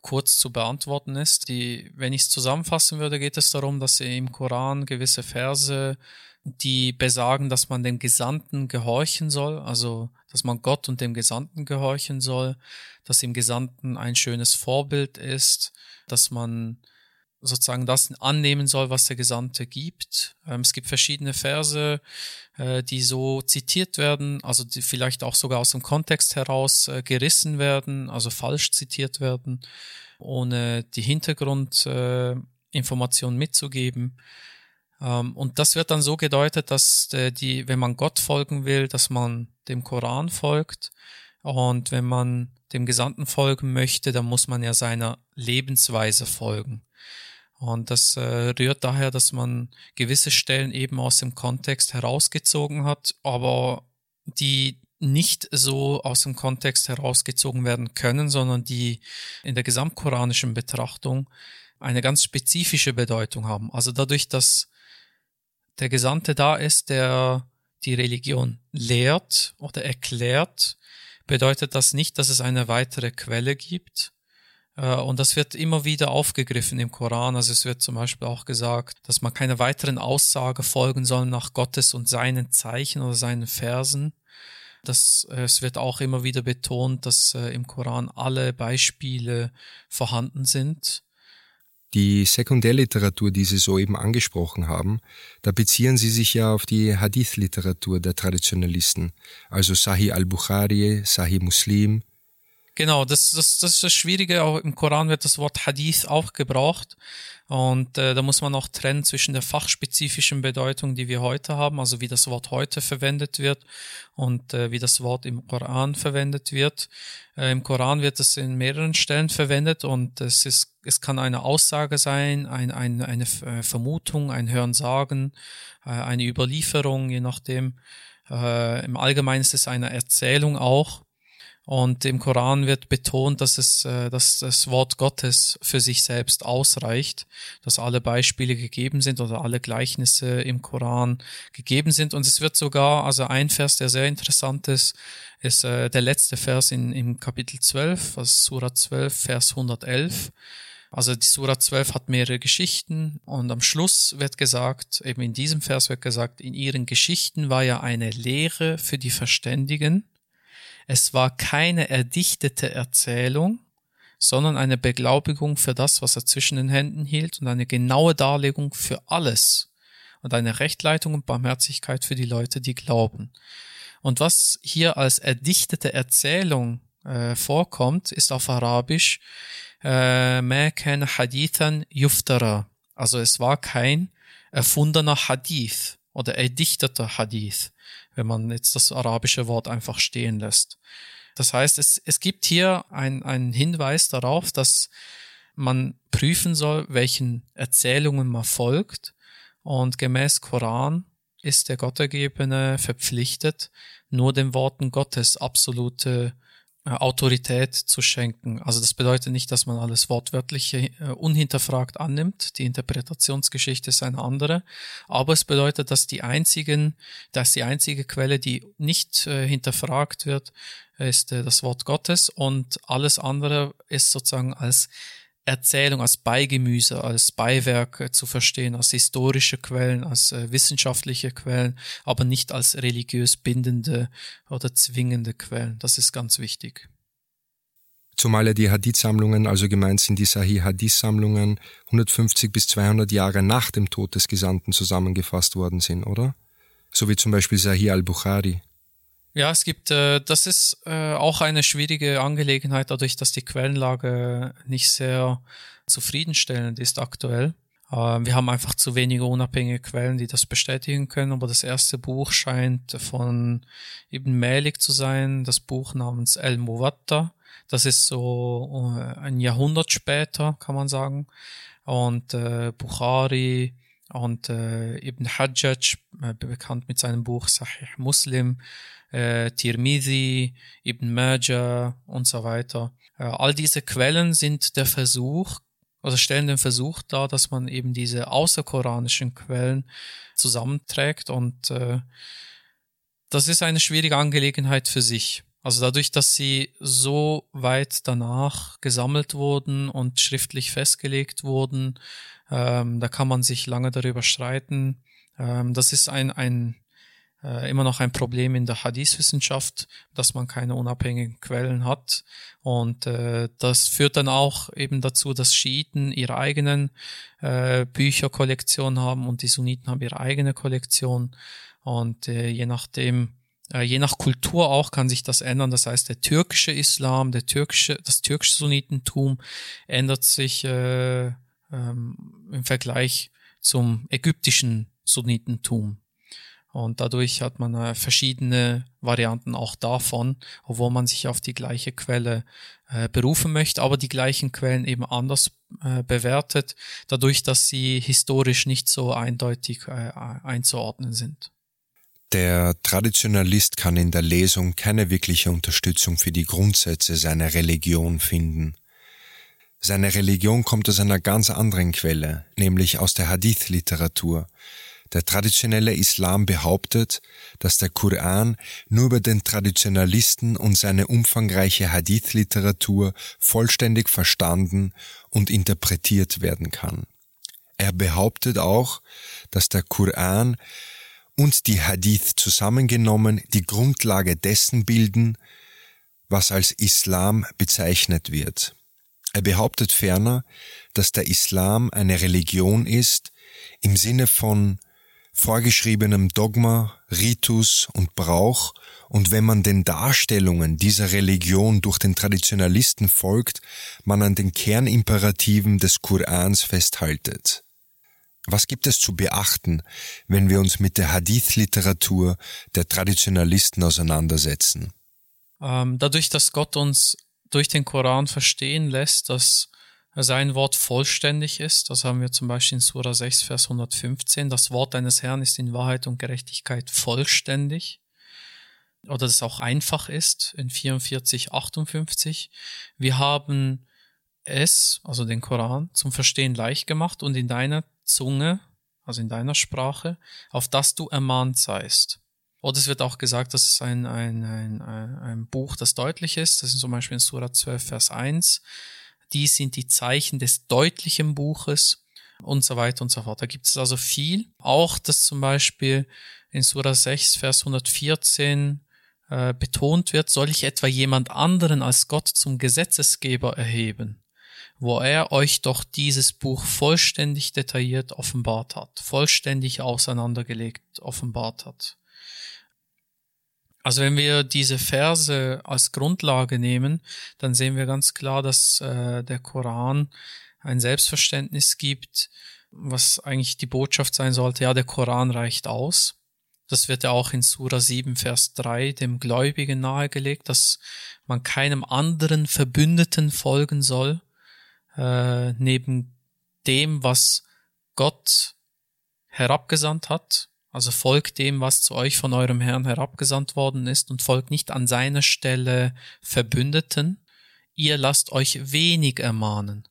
kurz zu beantworten ist. Die, wenn ich es zusammenfassen würde, geht es darum, dass im Koran gewisse Verse die besagen, dass man dem Gesandten gehorchen soll, also dass man Gott und dem Gesandten gehorchen soll, dass im Gesandten ein schönes Vorbild ist, dass man sozusagen das annehmen soll, was der Gesandte gibt. Ähm, es gibt verschiedene Verse, äh, die so zitiert werden, also die vielleicht auch sogar aus dem Kontext heraus äh, gerissen werden, also falsch zitiert werden, ohne die Hintergrundinformationen äh, mitzugeben. Ähm, und das wird dann so gedeutet, dass äh, die, wenn man Gott folgen will, dass man dem Koran folgt. Und wenn man dem Gesandten folgen möchte, dann muss man ja seiner Lebensweise folgen. Und das äh, rührt daher, dass man gewisse Stellen eben aus dem Kontext herausgezogen hat, aber die nicht so aus dem Kontext herausgezogen werden können, sondern die in der gesamtkoranischen Betrachtung eine ganz spezifische Bedeutung haben. Also dadurch, dass der Gesandte da ist, der die Religion lehrt oder erklärt, bedeutet das nicht, dass es eine weitere Quelle gibt. Äh, und das wird immer wieder aufgegriffen im Koran. Also es wird zum Beispiel auch gesagt, dass man keine weiteren Aussage folgen soll nach Gottes und seinen Zeichen oder seinen Versen. Das, äh, es wird auch immer wieder betont, dass äh, im Koran alle Beispiele vorhanden sind
die Sekundärliteratur, die Sie soeben angesprochen haben, da beziehen Sie sich ja auf die Hadith-Literatur der Traditionalisten, also Sahih al-Bukhari, Sahih Muslim.
Genau, das, das, das ist das Schwierige. Auch im Koran wird das Wort Hadith auch gebraucht. Und äh, da muss man auch trennen zwischen der fachspezifischen Bedeutung, die wir heute haben, also wie das Wort heute verwendet wird und äh, wie das Wort im Koran verwendet wird. Äh, Im Koran wird es in mehreren Stellen verwendet und es ist, es kann eine Aussage sein, ein, ein, eine äh, Vermutung, ein Hörensagen, äh, eine Überlieferung, je nachdem. Äh, Im Allgemeinen ist es eine Erzählung auch. Und im Koran wird betont, dass es, äh, dass das Wort Gottes für sich selbst ausreicht, dass alle Beispiele gegeben sind oder alle Gleichnisse im Koran gegeben sind. Und es wird sogar, also ein Vers, der sehr interessant ist, ist äh, der letzte Vers in, im Kapitel 12, also Surah 12, Vers 111. Also die Surah 12 hat mehrere Geschichten und am Schluss wird gesagt, eben in diesem Vers wird gesagt, in ihren Geschichten war ja eine Lehre für die Verständigen. Es war keine erdichtete Erzählung, sondern eine Beglaubigung für das, was er zwischen den Händen hielt und eine genaue Darlegung für alles und eine Rechtleitung und Barmherzigkeit für die Leute, die glauben. Und was hier als erdichtete Erzählung äh, vorkommt, ist auf Arabisch äh, kana hadithan yuftara. Also es war kein erfundener Hadith oder erdichteter Hadith, wenn man jetzt das arabische Wort einfach stehen lässt. Das heißt, es, es gibt hier einen Hinweis darauf, dass man prüfen soll, welchen Erzählungen man folgt. Und gemäß Koran ist der Gottergebene verpflichtet, nur den Worten Gottes absolute Autorität zu schenken. Also das bedeutet nicht, dass man alles wortwörtliche äh, unhinterfragt annimmt. Die Interpretationsgeschichte ist eine andere. Aber es bedeutet, dass die einzigen, dass die einzige Quelle, die nicht äh, hinterfragt wird, ist äh, das Wort Gottes und alles andere ist sozusagen als Erzählung, als Beigemüse, als Beiwerk äh, zu verstehen, als historische Quellen, als äh, wissenschaftliche Quellen, aber nicht als religiös bindende oder zwingende Quellen. Das ist ganz wichtig.
Zumal ja die Hadith-Sammlungen, also gemeint sind die Sahih-Hadith-Sammlungen, 150 bis 200 Jahre nach dem Tod des Gesandten zusammengefasst worden sind, oder? So wie zum Beispiel Sahih al-Bukhari.
Ja, es gibt, äh, das ist äh, auch eine schwierige Angelegenheit, dadurch, dass die Quellenlage nicht sehr zufriedenstellend ist aktuell. Äh, wir haben einfach zu wenige unabhängige Quellen, die das bestätigen können, aber das erste Buch scheint von Ibn Malik zu sein, das Buch namens El Muwatta. Das ist so äh, ein Jahrhundert später, kann man sagen. Und äh, Bukhari und äh, Ibn Hajjaj, äh, bekannt mit seinem Buch Sahih Muslim, äh, Tirmidhi, Ibn Majah und so weiter. Äh, all diese Quellen sind der Versuch, also stellen den Versuch dar, dass man eben diese außerkoranischen Quellen zusammenträgt und äh, das ist eine schwierige Angelegenheit für sich. Also dadurch, dass sie so weit danach gesammelt wurden und schriftlich festgelegt wurden, ähm, da kann man sich lange darüber streiten. Ähm, das ist ein, ein äh, immer noch ein Problem in der Hadith-Wissenschaft, dass man keine unabhängigen Quellen hat. Und äh, das führt dann auch eben dazu, dass Schiiten ihre eigenen äh, Bücherkollektion haben und die Sunniten haben ihre eigene Kollektion. Und äh, je nachdem, äh, je nach Kultur auch kann sich das ändern. Das heißt, der türkische Islam, der türkische, das türkische Sunnitentum ändert sich äh, ähm, im Vergleich zum ägyptischen Sunnitentum. Und dadurch hat man äh, verschiedene Varianten auch davon, obwohl man sich auf die gleiche Quelle äh, berufen möchte, aber die gleichen Quellen eben anders äh, bewertet, dadurch, dass sie historisch nicht so eindeutig äh, einzuordnen sind.
Der Traditionalist kann in der Lesung keine wirkliche Unterstützung für die Grundsätze seiner Religion finden. Seine Religion kommt aus einer ganz anderen Quelle, nämlich aus der Hadith-Literatur, der traditionelle Islam behauptet, dass der Koran nur über den Traditionalisten und seine umfangreiche Hadith-Literatur vollständig verstanden und interpretiert werden kann. Er behauptet auch, dass der Koran und die Hadith zusammengenommen die Grundlage dessen bilden, was als Islam bezeichnet wird. Er behauptet ferner, dass der Islam eine Religion ist im Sinne von vorgeschriebenem Dogma, Ritus und Brauch und wenn man den Darstellungen dieser Religion durch den Traditionalisten folgt, man an den Kernimperativen des Korans festhaltet. Was gibt es zu beachten, wenn wir uns mit der Hadith-Literatur der Traditionalisten auseinandersetzen?
Ähm, dadurch, dass Gott uns durch den Koran verstehen lässt, dass sein Wort vollständig ist. Das haben wir zum Beispiel in Surah 6, Vers 115. Das Wort deines Herrn ist in Wahrheit und Gerechtigkeit vollständig. oder das auch einfach ist in 44, 58. Wir haben es, also den Koran, zum Verstehen leicht gemacht und in deiner Zunge, also in deiner Sprache, auf das du ermahnt seist. Oder es wird auch gesagt, dass es ein, ein, ein, ein Buch, das deutlich ist. Das ist zum Beispiel in Surah 12, Vers 1. Dies sind die Zeichen des deutlichen Buches und so weiter und so fort. Da gibt es also viel. Auch, dass zum Beispiel in Surah 6, Vers 114 äh, betont wird, soll ich etwa jemand anderen als Gott zum Gesetzesgeber erheben, wo er euch doch dieses Buch vollständig detailliert offenbart hat, vollständig auseinandergelegt offenbart hat. Also wenn wir diese Verse als Grundlage nehmen, dann sehen wir ganz klar, dass äh, der Koran ein Selbstverständnis gibt, was eigentlich die Botschaft sein sollte, ja, der Koran reicht aus. Das wird ja auch in Sura 7, Vers 3 dem Gläubigen nahegelegt, dass man keinem anderen Verbündeten folgen soll, äh, neben dem, was Gott herabgesandt hat, also folgt dem, was zu euch von eurem Herrn herabgesandt worden ist und folgt nicht an seiner Stelle Verbündeten. Ihr lasst euch wenig ermahnen.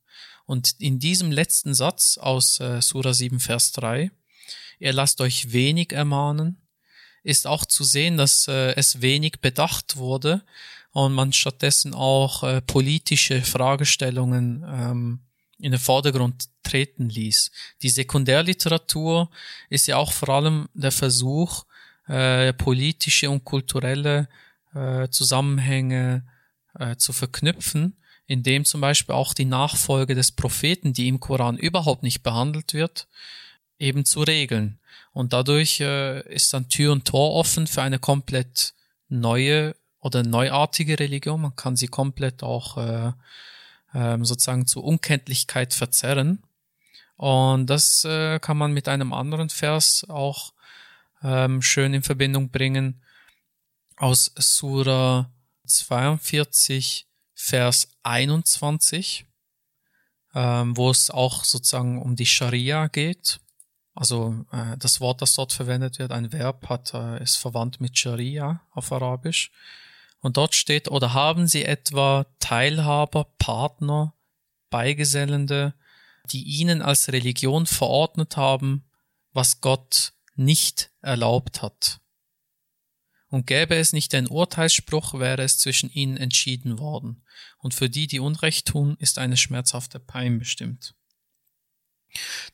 Und in diesem letzten Satz aus äh, Surah 7, Vers 3, ihr lasst euch wenig ermahnen, ist auch zu sehen, dass äh, es wenig bedacht wurde und man stattdessen auch äh, politische Fragestellungen ähm, in den Vordergrund treten ließ. Die Sekundärliteratur ist ja auch vor allem der Versuch, äh, politische und kulturelle äh, Zusammenhänge äh, zu verknüpfen, indem zum Beispiel auch die Nachfolge des Propheten, die im Koran überhaupt nicht behandelt wird, eben zu regeln. Und dadurch äh, ist dann Tür und Tor offen für eine komplett neue oder neuartige Religion. Man kann sie komplett auch äh, ähm, sozusagen zur Unkenntlichkeit verzerren. Und das äh, kann man mit einem anderen Vers auch ähm, schön in Verbindung bringen aus Surah 42, Vers 21, ähm, wo es auch sozusagen um die Scharia geht. Also äh, das Wort, das dort verwendet wird, ein Verb, hat, äh, ist verwandt mit Scharia auf Arabisch. Und dort steht, oder haben Sie etwa Teilhaber, Partner, Beigesellende, die Ihnen als Religion verordnet haben, was Gott nicht erlaubt hat? Und gäbe es nicht den Urteilsspruch, wäre es zwischen ihnen entschieden worden. Und für die, die Unrecht tun, ist eine schmerzhafte Pein bestimmt.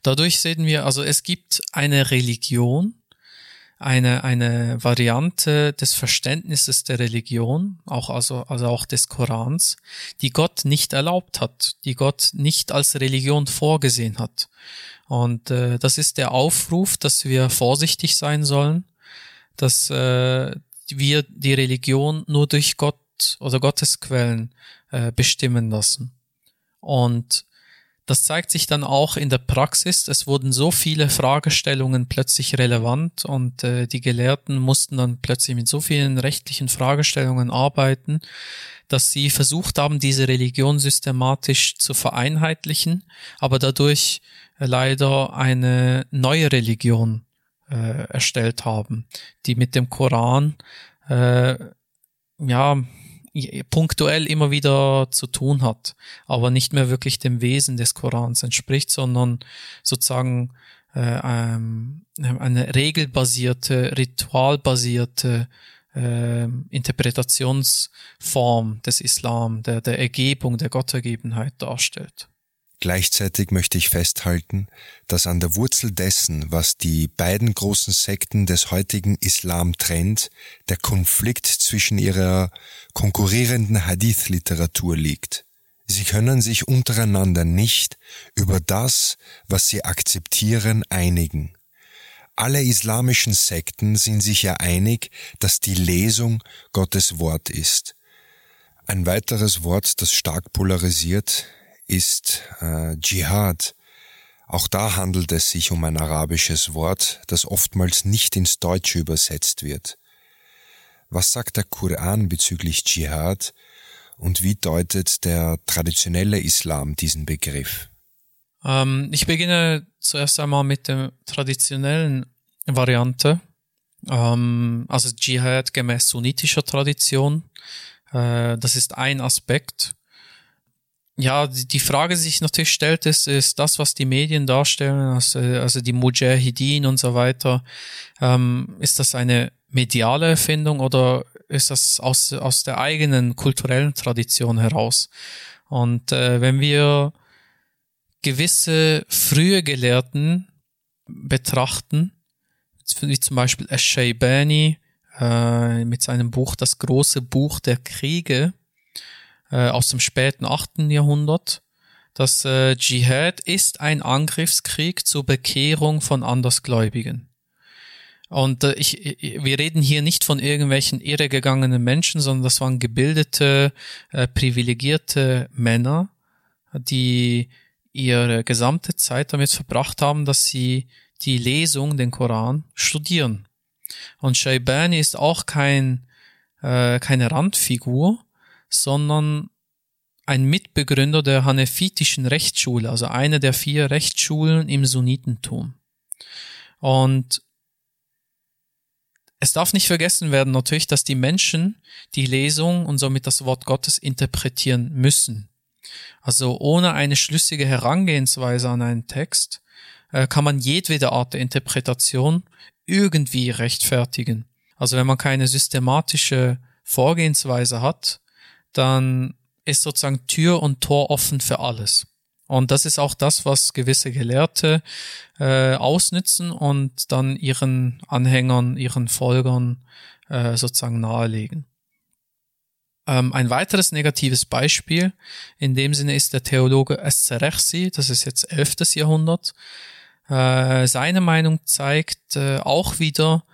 Dadurch sehen wir, also es gibt eine Religion, eine, eine Variante des Verständnisses der Religion, auch also, also auch des Korans, die Gott nicht erlaubt hat, die Gott nicht als Religion vorgesehen hat. Und äh, das ist der Aufruf, dass wir vorsichtig sein sollen, dass äh, wir die Religion nur durch Gott oder Gottesquellen äh, bestimmen lassen. Und das zeigt sich dann auch in der Praxis. Es wurden so viele Fragestellungen plötzlich relevant und äh, die Gelehrten mussten dann plötzlich mit so vielen rechtlichen Fragestellungen arbeiten, dass sie versucht haben, diese Religion systematisch zu vereinheitlichen, aber dadurch leider eine neue Religion äh, erstellt haben, die mit dem Koran äh, ja punktuell immer wieder zu tun hat, aber nicht mehr wirklich dem Wesen des Korans entspricht, sondern sozusagen äh, ähm, eine regelbasierte, ritualbasierte äh, Interpretationsform des Islam, der, der Ergebung, der Gottergebenheit darstellt.
Gleichzeitig möchte ich festhalten, dass an der Wurzel dessen, was die beiden großen Sekten des heutigen Islam trennt, der Konflikt zwischen ihrer konkurrierenden Hadith-Literatur liegt. Sie können sich untereinander nicht über das, was sie akzeptieren, einigen. Alle islamischen Sekten sind sich ja einig, dass die Lesung Gottes Wort ist. Ein weiteres Wort, das stark polarisiert, ist äh, Dschihad. Auch da handelt es sich um ein arabisches Wort, das oftmals nicht ins Deutsche übersetzt wird. Was sagt der Koran bezüglich Dschihad und wie deutet der traditionelle Islam diesen Begriff?
Ähm, ich beginne zuerst einmal mit der traditionellen Variante. Ähm, also Dschihad gemäß sunnitischer Tradition. Äh, das ist ein Aspekt. Ja, die Frage, die sich natürlich stellt, ist, ist das, was die Medien darstellen, also, also die Mujahideen und so weiter, ähm, ist das eine mediale Erfindung oder ist das aus, aus der eigenen kulturellen Tradition heraus? Und äh, wenn wir gewisse frühe Gelehrten betrachten, wie zum Beispiel Ash-Shaybani äh, mit seinem Buch Das große Buch der Kriege äh, aus dem späten 8. Jahrhundert. Das äh, Dschihad ist ein Angriffskrieg zur Bekehrung von Andersgläubigen. Und äh, ich, wir reden hier nicht von irgendwelchen irregegangenen Menschen, sondern das waren gebildete, äh, privilegierte Männer, die ihre gesamte Zeit damit verbracht haben, dass sie die Lesung, den Koran, studieren. Und Shaybani ist auch kein, äh, keine Randfigur, sondern ein Mitbegründer der hanefitischen Rechtsschule, also eine der vier Rechtsschulen im Sunnitentum. Und es darf nicht vergessen werden natürlich, dass die Menschen die Lesung und somit das Wort Gottes interpretieren müssen. Also ohne eine schlüssige Herangehensweise an einen Text äh, kann man jedwede Art der Interpretation irgendwie rechtfertigen. Also wenn man keine systematische Vorgehensweise hat, dann ist sozusagen Tür und Tor offen für alles. Und das ist auch das, was gewisse Gelehrte äh, ausnützen und dann ihren Anhängern, ihren Folgern äh, sozusagen nahelegen. Ähm, ein weiteres negatives Beispiel in dem Sinne ist der Theologe Es-Serechsi, das ist jetzt 11. Jahrhundert. Äh, seine Meinung zeigt äh, auch wieder,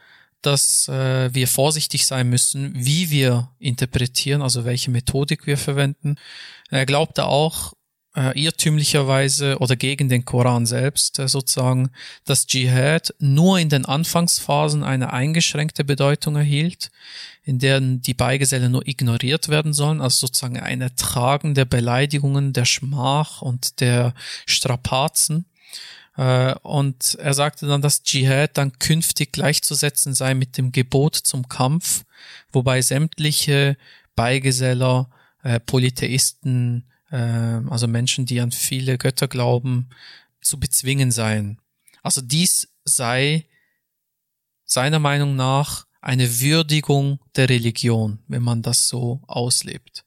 dass äh, wir vorsichtig sein müssen, wie wir interpretieren, also welche Methodik wir verwenden. Er glaubte auch, äh, irrtümlicherweise oder gegen den Koran selbst äh, sozusagen, dass Dschihad nur in den Anfangsphasen eine eingeschränkte Bedeutung erhielt, in deren die Beigeselle nur ignoriert werden sollen, also sozusagen ein Ertragen der Beleidigungen, der Schmach und der Strapazen. Äh, und er sagte dann, dass Dschihad dann künftig gleichzusetzen sei mit dem Gebot zum Kampf, wobei sämtliche Beigeseller, äh, Polytheisten, äh, also Menschen, die an viele Götter glauben, zu bezwingen seien. Also dies sei seiner Meinung nach eine Würdigung der Religion, wenn man das so auslebt.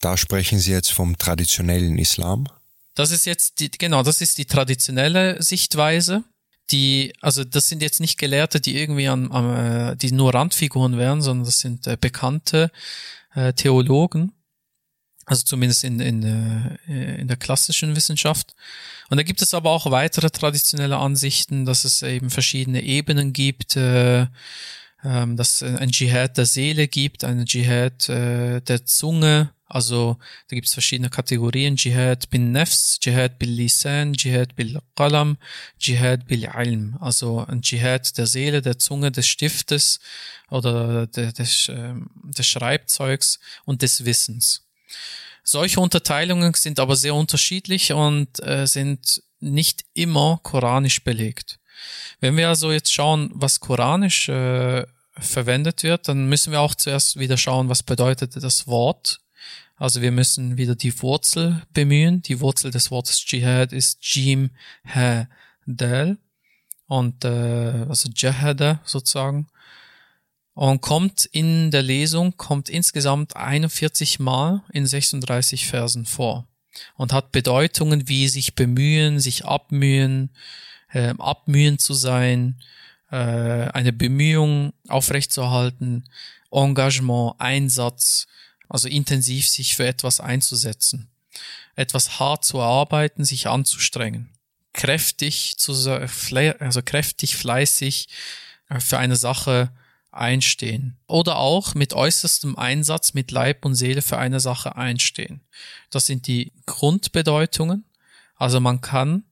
Da sprechen Sie jetzt vom traditionellen Islam?
Das ist jetzt die, genau, das ist die traditionelle Sichtweise. Die, also das sind jetzt nicht Gelehrte, die irgendwie an, an äh, die nur Randfiguren wären, sondern das sind äh, bekannte äh, Theologen, also zumindest in, in, äh, in der klassischen Wissenschaft. Und da gibt es aber auch weitere traditionelle Ansichten, dass es eben verschiedene Ebenen gibt, äh, ähm, dass ein Dschihad der Seele gibt, einen Dschihad äh, der Zunge, also da gibt es verschiedene Kategorien, Dschihad bin Nefs, Dschihad bil Lisan, Dschihad bil Qalam, Dschihad bil Ilm, also ein Dschihad der Seele, der Zunge, des Stiftes oder des, äh, des Schreibzeugs und des Wissens. Solche Unterteilungen sind aber sehr unterschiedlich und äh, sind nicht immer koranisch belegt. Wenn wir also jetzt schauen, was koranisch äh, verwendet wird, dann müssen wir auch zuerst wieder schauen, was bedeutet das Wort. Also wir müssen wieder die Wurzel bemühen. Die Wurzel des Wortes Jihad ist Jim Ha und äh, also Jahada sozusagen. Und kommt in der Lesung, kommt insgesamt 41 Mal in 36 Versen vor. Und hat Bedeutungen wie sich bemühen, sich abmühen, äh, abmühen zu sein, äh, eine Bemühung aufrechtzuerhalten, Engagement, Einsatz, also intensiv sich für etwas einzusetzen, etwas hart zu erarbeiten, sich anzustrengen, kräftig zu, also kräftig, fleißig äh, für eine Sache einstehen. Oder auch mit äußerstem Einsatz mit Leib und Seele für eine Sache einstehen. Das sind die Grundbedeutungen. Also man kann,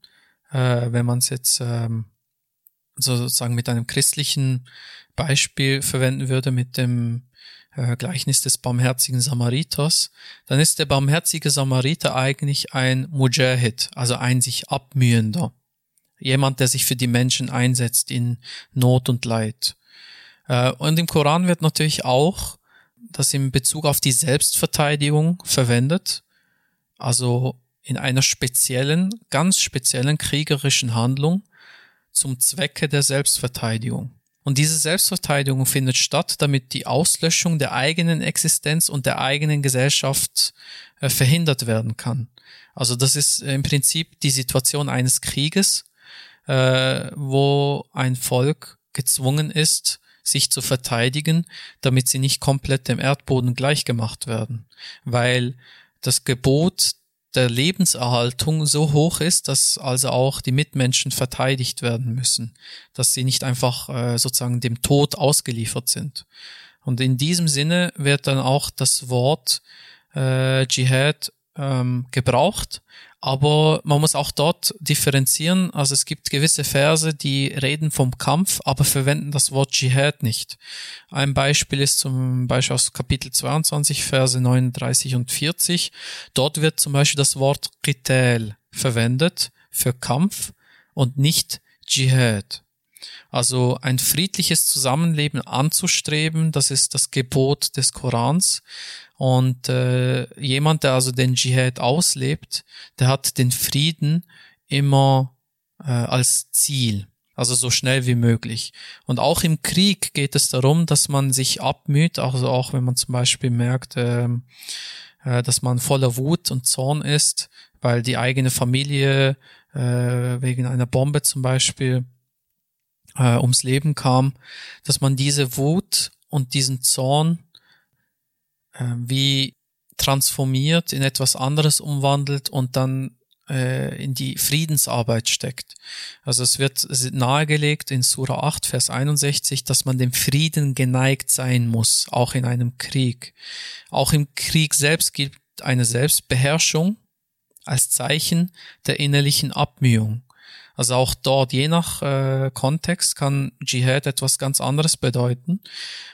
äh, wenn man es jetzt ähm, sozusagen mit einem christlichen Beispiel verwenden würde, mit dem äh, Gleichnis des barmherzigen Samariters, dann ist der barmherzige Samariter eigentlich ein Mujahid, also ein sich abmühender. Jemand, der sich für die Menschen einsetzt in Not und Leid. Äh, und im Koran wird natürlich auch das in Bezug auf die Selbstverteidigung verwendet. Also in einer speziellen, ganz speziellen kriegerischen Handlung zum Zwecke der Selbstverteidigung. Und diese Selbstverteidigung findet statt, damit die Auslöschung der eigenen Existenz und der eigenen Gesellschaft äh, verhindert werden kann. Also das ist im Prinzip die Situation eines Krieges, äh, wo ein Volk gezwungen ist, sich zu verteidigen, damit sie nicht komplett dem Erdboden gleichgemacht werden. Weil das Gebot der Lebenserhaltung so hoch ist, dass also auch die Mitmenschen verteidigt werden müssen, dass sie nicht einfach äh, sozusagen dem Tod ausgeliefert sind. Und in diesem Sinne wird dann auch das Wort äh, Dschihad ähm, gebraucht, aber man muss auch dort differenzieren. Also es gibt gewisse Verse, die reden vom Kampf, aber verwenden das Wort Jihad nicht. Ein Beispiel ist zum Beispiel aus Kapitel 22, Verse 39 und 40. Dort wird zum Beispiel das Wort Qital verwendet für Kampf und nicht Jihad. Also ein friedliches Zusammenleben anzustreben, das ist das Gebot des Korans. Und äh, jemand, der also den Dschihad auslebt, der hat den Frieden immer äh, als Ziel. Also so schnell wie möglich. Und auch im Krieg geht es darum, dass man sich abmüht, also auch wenn man zum Beispiel merkt, äh, äh, dass man voller Wut und Zorn ist, weil die eigene Familie äh, wegen einer Bombe zum Beispiel äh, ums Leben kam, dass man diese Wut und diesen Zorn äh, wie transformiert, in etwas anderes umwandelt und dann äh, in die Friedensarbeit steckt. Also es wird nahegelegt in Surah 8, Vers 61, dass man dem Frieden geneigt sein muss, auch in einem Krieg. Auch im Krieg selbst gibt eine Selbstbeherrschung als Zeichen der innerlichen Abmühung. Also auch dort, je nach äh, Kontext, kann Dschihad etwas ganz anderes bedeuten.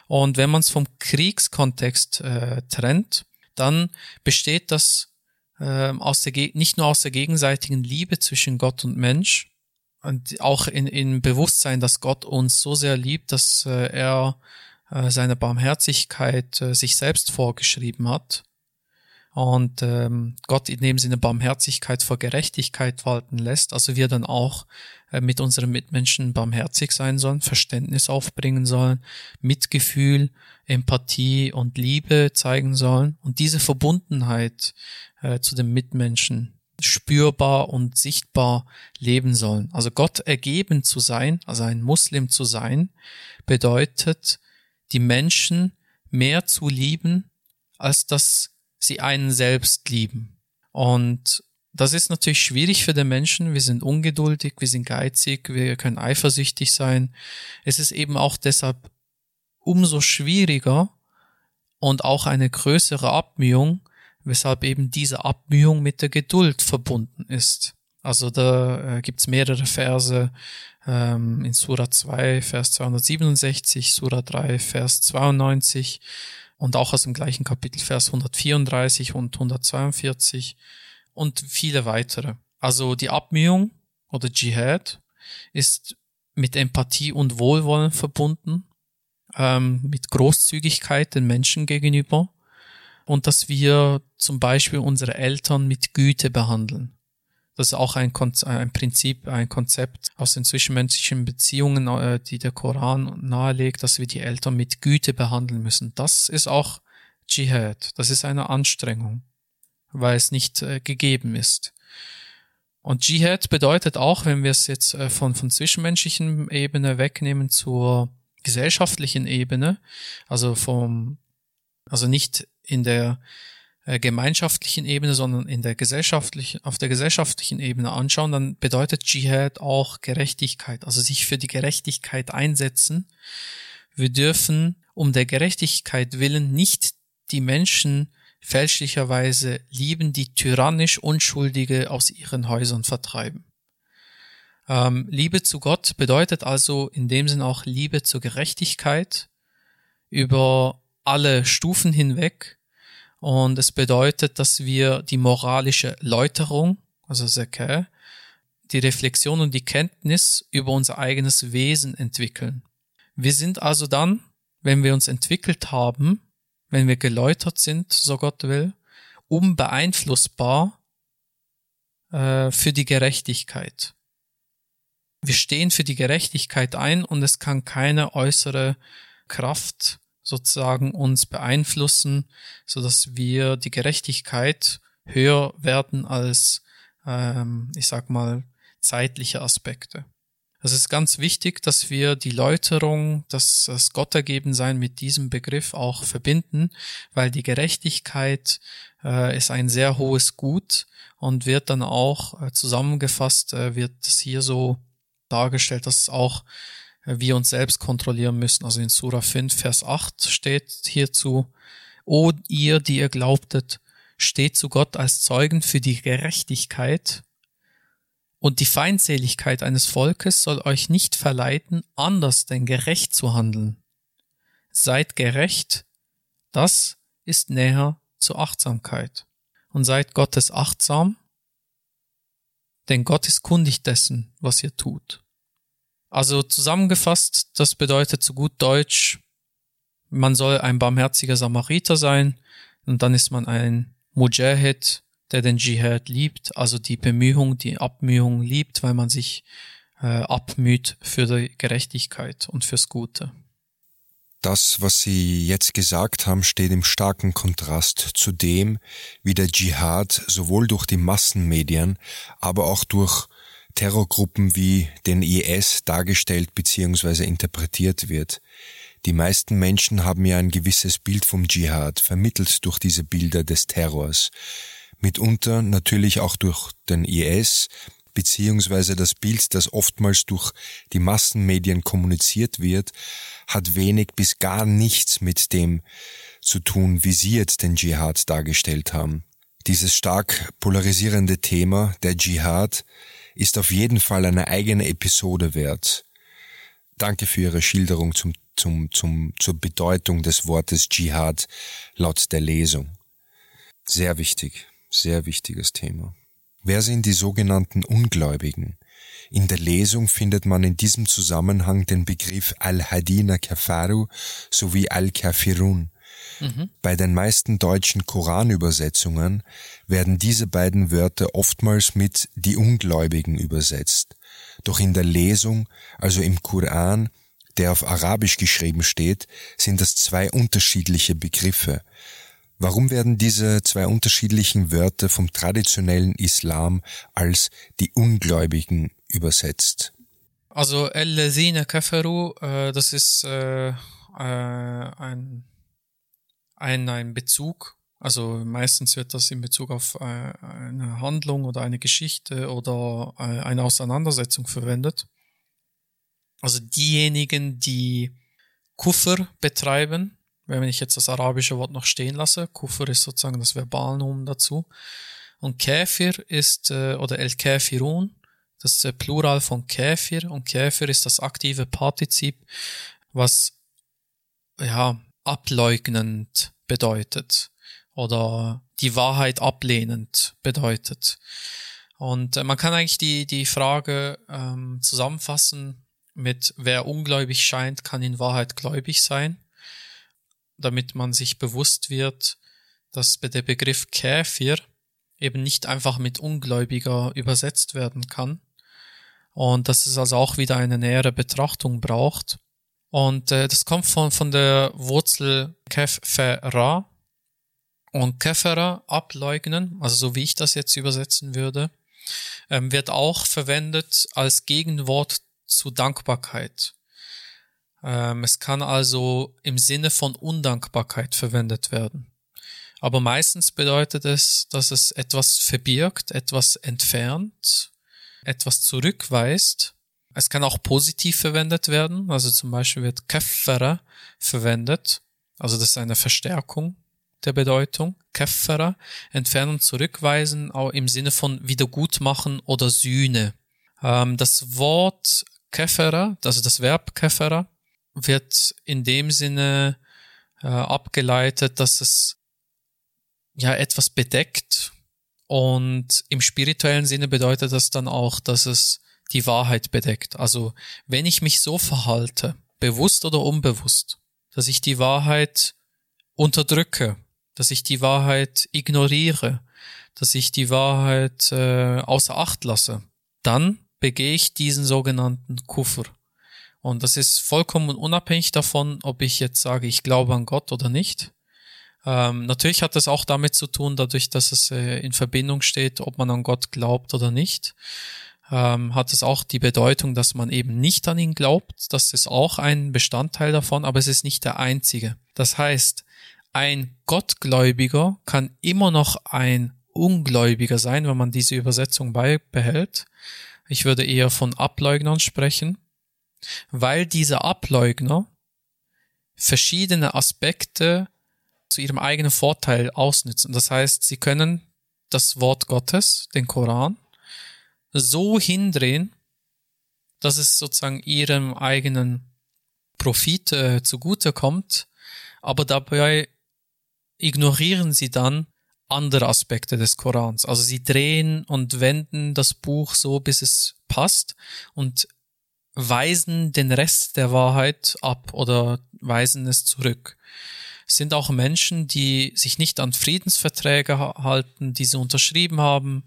Und wenn man es vom Kriegskontext äh, trennt, dann besteht das äh, aus der nicht nur aus der gegenseitigen Liebe zwischen Gott und Mensch, und auch in, in Bewusstsein, dass Gott uns so sehr liebt, dass äh, er äh, seine Barmherzigkeit äh, sich selbst vorgeschrieben hat und ähm, Gott in dem Sinne Barmherzigkeit vor Gerechtigkeit walten lässt, also wir dann auch äh, mit unseren Mitmenschen barmherzig sein sollen, Verständnis aufbringen sollen, Mitgefühl, Empathie und Liebe zeigen sollen und diese Verbundenheit äh, zu den Mitmenschen spürbar und sichtbar leben sollen. Also Gott ergeben zu sein, also ein Muslim zu sein, bedeutet, die Menschen mehr zu lieben, als das sie einen selbst lieben. Und das ist natürlich schwierig für den Menschen. Wir sind ungeduldig, wir sind geizig, wir können eifersüchtig sein. Es ist eben auch deshalb umso schwieriger und auch eine größere Abmühung, weshalb eben diese Abmühung mit der Geduld verbunden ist. Also da äh, gibt's mehrere Verse ähm, in Surah 2, Vers 267, Surah 3, Vers 92, und auch aus dem gleichen Kapitel Vers 134 und 142 und viele weitere. Also die Abmühung oder Dschihad ist mit Empathie und Wohlwollen verbunden, ähm, mit Großzügigkeit den Menschen gegenüber und dass wir zum Beispiel unsere Eltern mit Güte behandeln. Das ist auch ein, ein Prinzip, ein Konzept aus den zwischenmenschlichen Beziehungen, äh, die der Koran nahelegt, dass wir die Eltern mit Güte behandeln müssen. Das ist auch Dschihad. Das ist eine Anstrengung, weil es nicht äh, gegeben ist. Und Dschihad bedeutet auch, wenn wir es jetzt äh, von, von zwischenmenschlichen Ebene wegnehmen zur gesellschaftlichen Ebene, also vom, also nicht in der äh, gemeinschaftlichen Ebene, sondern in der gesellschaftlichen, auf der gesellschaftlichen Ebene anschauen, dann bedeutet Dschihad auch Gerechtigkeit, also sich für die Gerechtigkeit einsetzen. Wir dürfen um der Gerechtigkeit willen nicht die Menschen fälschlicherweise lieben, die tyrannisch Unschuldige aus ihren Häusern vertreiben. Ähm, Liebe zu Gott bedeutet also in dem Sinn auch Liebe zur Gerechtigkeit über alle Stufen hinweg, und es bedeutet, dass wir die moralische Läuterung, also Zakah, die Reflexion und die Kenntnis über unser eigenes Wesen entwickeln. Wir sind also dann, wenn wir uns entwickelt haben, wenn wir geläutert sind, so Gott will, unbeeinflussbar äh, für die Gerechtigkeit. Wir stehen für die Gerechtigkeit ein und es kann keine äußere Kraft sozusagen uns beeinflussen, so dass wir die Gerechtigkeit höher werden als, ähm, ich sag mal, zeitliche Aspekte. Es ist ganz wichtig, dass wir die Läuterung, das, das Gottergebensein mit diesem Begriff auch verbinden, weil die Gerechtigkeit äh, ist ein sehr hohes Gut und wird dann auch äh, zusammengefasst, äh, wird es hier so dargestellt, dass auch äh, wir uns selbst kontrollieren müssen. Also in Surah 5, Vers 8 steht hierzu, O ihr, die ihr glaubtet, steht zu Gott als Zeugen für die Gerechtigkeit und die Feindseligkeit eines Volkes soll euch nicht verleiten, anders denn gerecht zu handeln. Seid gerecht, das ist näher zur Achtsamkeit. Und seid Gottes achtsam, denn Gott ist kundig dessen, was ihr tut. Also zusammengefasst, das bedeutet zu gut Deutsch, man soll ein barmherziger Samariter sein, und dann ist man ein Mujahid, der den Dschihad liebt, also die Bemühung, die Abmühung liebt, weil man sich äh, abmüht für die Gerechtigkeit und fürs Gute.
Das, was Sie jetzt gesagt haben, steht im starken Kontrast zu dem, wie der Dschihad sowohl durch die Massenmedien, aber auch durch Terrorgruppen wie den IS dargestellt bzw. interpretiert wird. Die meisten Menschen haben ja ein gewisses Bild vom Dschihad, vermittelt durch diese Bilder des Terrors mitunter natürlich auch durch den IS, beziehungsweise das Bild, das oftmals durch die Massenmedien kommuniziert wird, hat wenig bis gar nichts mit dem zu tun, wie Sie jetzt den Dschihad dargestellt haben. Dieses stark polarisierende Thema, der Dschihad, ist auf jeden Fall eine eigene Episode wert. Danke für Ihre Schilderung zum, zum, zum, zur Bedeutung des Wortes Dschihad laut der Lesung. Sehr wichtig. Sehr wichtiges Thema. Wer sind die sogenannten Ungläubigen? In der Lesung findet man in diesem Zusammenhang den Begriff Al-Hadina Kafaru sowie Al-Kafirun. Mhm. Bei den meisten deutschen Koranübersetzungen werden diese beiden Wörter oftmals mit die Ungläubigen übersetzt. Doch in der Lesung, also im Koran, der auf Arabisch geschrieben steht, sind das zwei unterschiedliche Begriffe. Warum werden diese zwei unterschiedlichen Wörter vom traditionellen Islam als die Ungläubigen übersetzt?
Also El-Lazina Kafaru, äh, das ist äh, äh, ein, ein, ein Bezug. Also meistens wird das in Bezug auf äh, eine Handlung oder eine Geschichte oder äh, eine Auseinandersetzung verwendet. Also diejenigen, die Kuffer betreiben, wenn ich jetzt das arabische Wort noch stehen lasse. Kufr ist sozusagen das Verbalnomen dazu. Und Käfir ist, äh, oder El Käfirun, das Plural von Käfir. Und Käfir ist das aktive Partizip, was, ja, ableugnend bedeutet. Oder die Wahrheit ablehnend bedeutet. Und äh, man kann eigentlich die, die Frage ähm, zusammenfassen mit, wer ungläubig scheint, kann in Wahrheit gläubig sein damit man sich bewusst wird, dass der Begriff Käfir eben nicht einfach mit Ungläubiger übersetzt werden kann und dass es also auch wieder eine nähere Betrachtung braucht. Und äh, das kommt von, von der Wurzel Kefera und Kefera ableugnen, also so wie ich das jetzt übersetzen würde, ähm, wird auch verwendet als Gegenwort zu Dankbarkeit. Ähm, es kann also im Sinne von Undankbarkeit verwendet werden. Aber meistens bedeutet es, dass es etwas verbirgt, etwas entfernt, etwas zurückweist. Es kann auch positiv verwendet werden. Also zum Beispiel wird Keffera verwendet. Also das ist eine Verstärkung der Bedeutung. Keffera, entfernen, zurückweisen, auch im Sinne von Wiedergutmachen oder Sühne. Ähm, das Wort Keffera, also das Verb Keffera, wird in dem Sinne äh, abgeleitet, dass es ja etwas bedeckt und im spirituellen Sinne bedeutet das dann auch, dass es die Wahrheit bedeckt. Also wenn ich mich so verhalte, bewusst oder unbewusst, dass ich die Wahrheit unterdrücke, dass ich die Wahrheit ignoriere, dass ich die Wahrheit äh, außer Acht lasse, dann begehe ich diesen sogenannten Kuffer. Und das ist vollkommen unabhängig davon, ob ich jetzt sage, ich glaube an Gott oder nicht. Ähm, natürlich hat das auch damit zu tun, dadurch, dass es äh, in Verbindung steht, ob man an Gott glaubt oder nicht. Ähm, hat es auch die Bedeutung, dass man eben nicht an ihn glaubt. Das ist auch ein Bestandteil davon, aber es ist nicht der einzige. Das heißt, ein Gottgläubiger kann immer noch ein Ungläubiger sein, wenn man diese Übersetzung beibehält. Ich würde eher von Ableugnern sprechen, weil diese Ableugner verschiedene Aspekte zu ihrem eigenen Vorteil ausnützen. Das heißt, sie können das Wort Gottes, den Koran, so hindrehen, dass es sozusagen ihrem eigenen Profit äh, zugutekommt, aber dabei ignorieren sie dann andere Aspekte des Korans. Also sie drehen und wenden das Buch so, bis es passt und weisen den Rest der Wahrheit ab oder weisen es zurück sind auch Menschen, die sich nicht an Friedensverträge halten, die sie unterschrieben haben.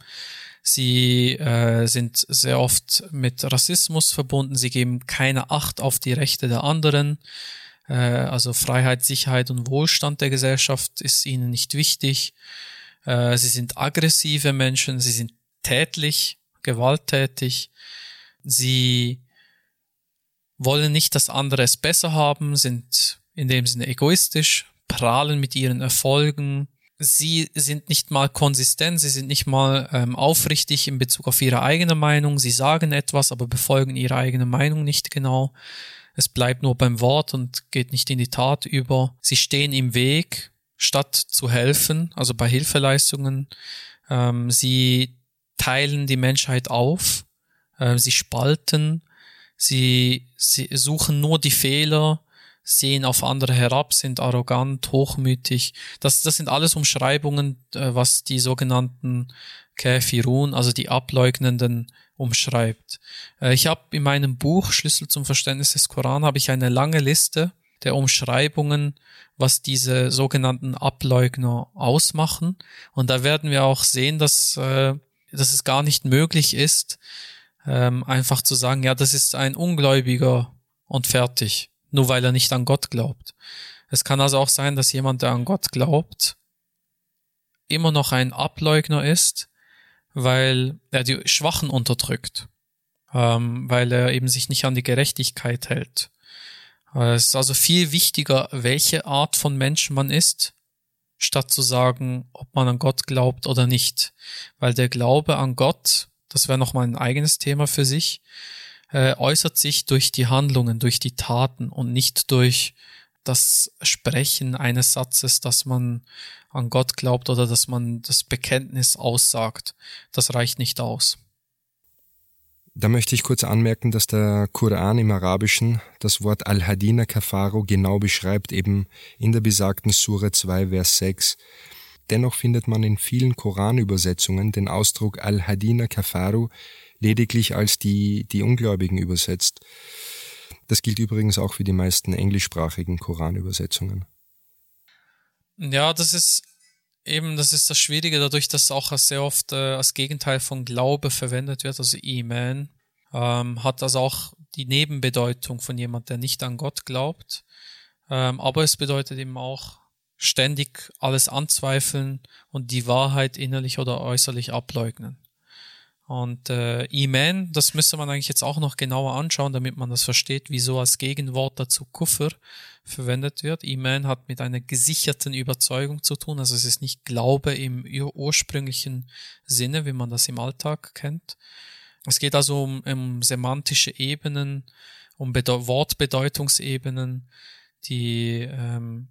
Sie äh, sind sehr oft mit Rassismus verbunden. Sie geben keine Acht auf die Rechte der anderen. Äh, also Freiheit, Sicherheit und Wohlstand der Gesellschaft ist ihnen nicht wichtig. Äh, sie sind aggressive Menschen. Sie sind tätlich, gewalttätig. Sie wollen nicht, dass andere es besser haben, sind in dem Sinne egoistisch, prahlen mit ihren Erfolgen. Sie sind nicht mal konsistent, sie sind nicht mal ähm, aufrichtig in Bezug auf ihre eigene Meinung. Sie sagen etwas, aber befolgen ihre eigene Meinung nicht genau. Es bleibt nur beim Wort und geht nicht in die Tat über. Sie stehen im Weg, statt zu helfen, also bei Hilfeleistungen. Ähm, sie teilen die Menschheit auf, äh, sie spalten, sie, sie suchen nur die Fehler, sehen auf andere herab, sind arrogant, hochmütig. Das, das sind alles Umschreibungen, äh, was die sogenannten Käfirun, also die Ableugnenden, umschreibt. Äh, ich habe in meinem Buch Schlüssel zum Verständnis des Koran habe ich eine lange Liste der Umschreibungen, was diese sogenannten Ableugner ausmachen. Und da werden wir auch sehen, dass, äh, dass es gar nicht möglich ist, ähm, einfach zu sagen, ja, das ist ein Ungläubiger und fertig nur weil er nicht an Gott glaubt. Es kann also auch sein, dass jemand, der an Gott glaubt, immer noch ein Ableugner ist, weil er die Schwachen unterdrückt, ähm, weil er eben sich nicht an die Gerechtigkeit hält. Äh, es ist also viel wichtiger, welche Art von Mensch man ist, statt zu sagen, ob man an Gott glaubt oder nicht. Weil der Glaube an Gott, das wäre nochmal ein eigenes Thema für sich, äh, äußert sich durch die Handlungen, durch die Taten und nicht durch das Sprechen eines Satzes, dass man an Gott glaubt oder dass man das Bekenntnis aussagt. Das reicht nicht aus.
Da möchte ich kurz anmerken, dass der Koran im Arabischen das Wort Al-Hadina Kafaru genau beschreibt, eben in der besagten Sure 2, Vers 6. Dennoch findet man in vielen Koranübersetzungen den Ausdruck Al-Hadina Kafaru lediglich als die, die Ungläubigen übersetzt. Das gilt übrigens auch für die meisten englischsprachigen Koranübersetzungen.
Ja, das ist eben, das ist das Schwierige, dadurch, dass auch sehr oft äh, als Gegenteil von Glaube verwendet wird, also Iman, ähm, hat das auch die Nebenbedeutung von jemand, der nicht an Gott glaubt. Ähm, aber es bedeutet eben auch ständig alles anzweifeln und die Wahrheit innerlich oder äußerlich ableugnen. Und äh, Iman, das müsste man eigentlich jetzt auch noch genauer anschauen, damit man das versteht, wieso als Gegenwort dazu Kuffer verwendet wird. Iman hat mit einer gesicherten Überzeugung zu tun, also es ist nicht Glaube im ursprünglichen Sinne, wie man das im Alltag kennt. Es geht also um, um semantische Ebenen, um Bedeu Wortbedeutungsebenen, die ähm,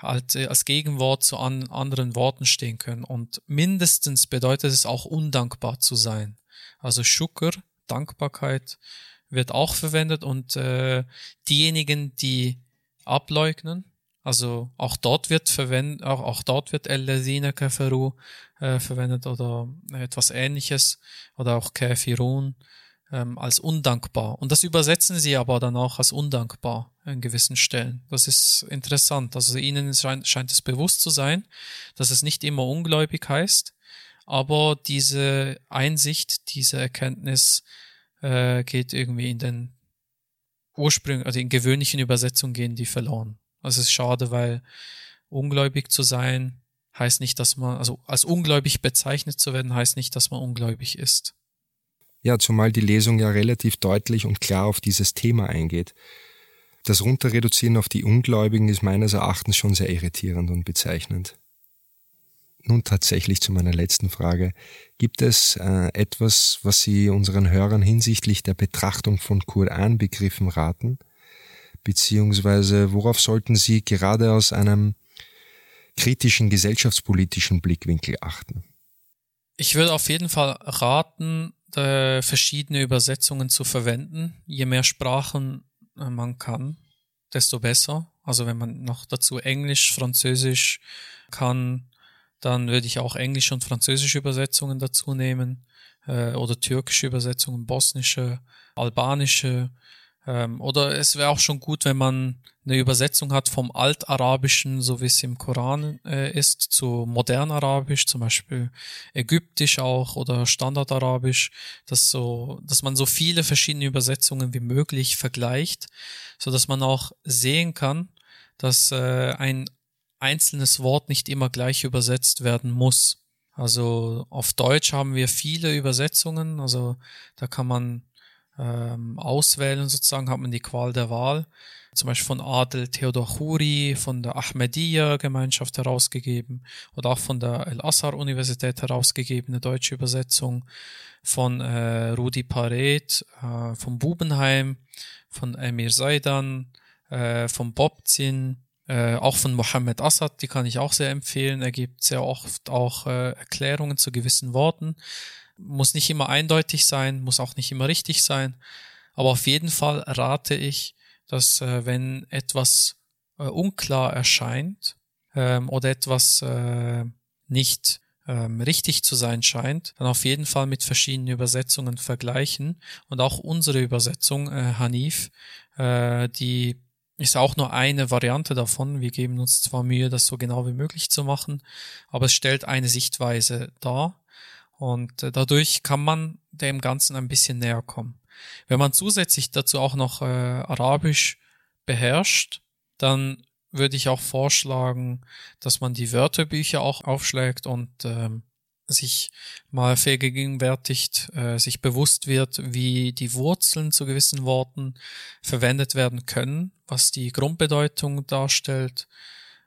halt als Gegenwort zu an anderen Worten stehen können. Und mindestens bedeutet es auch undankbar zu sein. Also Shukr, Dankbarkeit, wird auch verwendet und äh, diejenigen, die ableugnen, also auch dort wird verwendet, auch, auch dort wird El Kafaru äh, verwendet oder etwas ähnliches oder auch Kafirun. ähm, als undankbar. Und das übersetzen sie aber dann auch als undankbar an gewissen Stellen. Das ist interessant. Also ihnen scheint, scheint es bewusst zu sein, dass es nicht immer ungläubig heißt, aber diese Einsicht, diese Erkenntnis äh, geht irgendwie in den Ursprüngen, also in gewöhnlichen Übersetzungen gehen die verloren. Es ist schade, weil ungläubig zu sein heißt nicht, dass man, also als ungläubig bezeichnet zu werden, heißt nicht, dass man ungläubig ist.
Ja, zumal die Lesung ja relativ deutlich und klar auf dieses Thema eingeht. Das Runterreduzieren auf die Ungläubigen ist meines Erachtens schon sehr irritierend und bezeichnend. Nun tatsächlich zu meiner letzten Frage. Gibt es äh, etwas, was Sie unseren Hörern hinsichtlich der Betrachtung von Koranbegriffen raten? Beziehungsweise worauf sollten Sie gerade aus einem kritischen gesellschaftspolitischen Blickwinkel achten?
Ich würde auf jeden Fall raten, äh, verschiedene Übersetzungen zu verwenden. Je mehr Sprachen man kann, desto besser. Also wenn man noch dazu Englisch, Französisch kann, dann würde ich auch englische und französische Übersetzungen dazu nehmen äh, oder türkische Übersetzungen, bosnische, albanische. Ähm, oder es wäre auch schon gut, wenn man eine Übersetzung hat vom Altarabischen, so wie es im Koran äh, ist, zu Modernarabisch, zum Beispiel Ägyptisch auch oder Standardarabisch, dass so, dass man so viele verschiedene Übersetzungen wie möglich vergleicht, so dass man auch sehen kann, dass äh, ein einzelnes Wort nicht immer gleich übersetzt werden muss. Also auf Deutsch haben wir viele Übersetzungen, also da kann man ähm, auswählen sozusagen, hat man die Qual der Wahl. Zum Beispiel von Adel Theodor Khoury, von der Ahmadiyya-Gemeinschaft herausgegeben oder auch von der El-Azhar-Universität herausgegebene deutsche Übersetzung von äh, Rudi Paret, äh, von Bubenheim, von Emir Saidan, äh, von Bobzin, äh, auch von Mohammed Assad, die kann ich auch sehr empfehlen. Er gibt sehr oft auch äh, Erklärungen zu gewissen Worten. Muss nicht immer eindeutig sein, muss auch nicht immer richtig sein. Aber auf jeden Fall rate ich, dass äh, wenn etwas äh, unklar erscheint ähm, oder etwas äh, nicht ähm, richtig zu sein scheint, dann auf jeden Fall mit verschiedenen Übersetzungen vergleichen. Und auch unsere Übersetzung, äh, Hanif, äh, die ist auch nur eine Variante davon. Wir geben uns zwar Mühe, das so genau wie möglich zu machen, aber es stellt eine Sichtweise dar und äh, dadurch kann man dem Ganzen ein bisschen näher kommen. Wenn man zusätzlich dazu auch noch äh, Arabisch beherrscht, dann würde ich auch vorschlagen, dass man die Wörterbücher auch aufschlägt und ähm, sich mal vergegenwärtigt, äh, sich bewusst wird, wie die Wurzeln zu gewissen Worten verwendet werden können, was die Grundbedeutung darstellt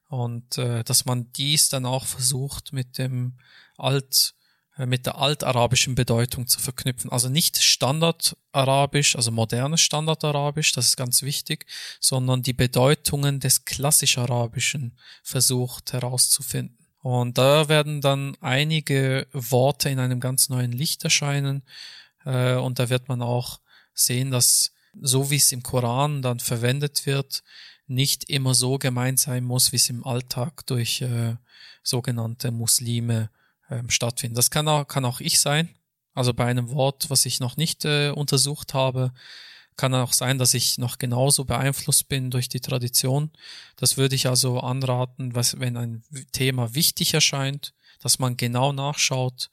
und äh, dass man dies dann auch versucht mit dem Alt mit der altarabischen Bedeutung zu verknüpfen. Also nicht Standardarabisch, also modernes Standardarabisch, das ist ganz wichtig, sondern die Bedeutungen des klassisch-arabischen versucht herauszufinden. Und da werden dann einige Worte in einem ganz neuen Licht erscheinen. Äh, und da wird man auch sehen, dass so wie es im Koran dann verwendet wird, nicht immer so gemeint sein muss, wie es im Alltag durch äh, sogenannte Muslime ähm, stattfindet. Das kann auch, kann auch ich sein. Also bei einem Wort, was ich noch nicht äh, untersucht habe, kann auch sein, dass ich noch genauso beeinflusst bin durch die Tradition. Das würde ich also anraten, was, wenn ein Thema wichtig erscheint, dass man genau nachschaut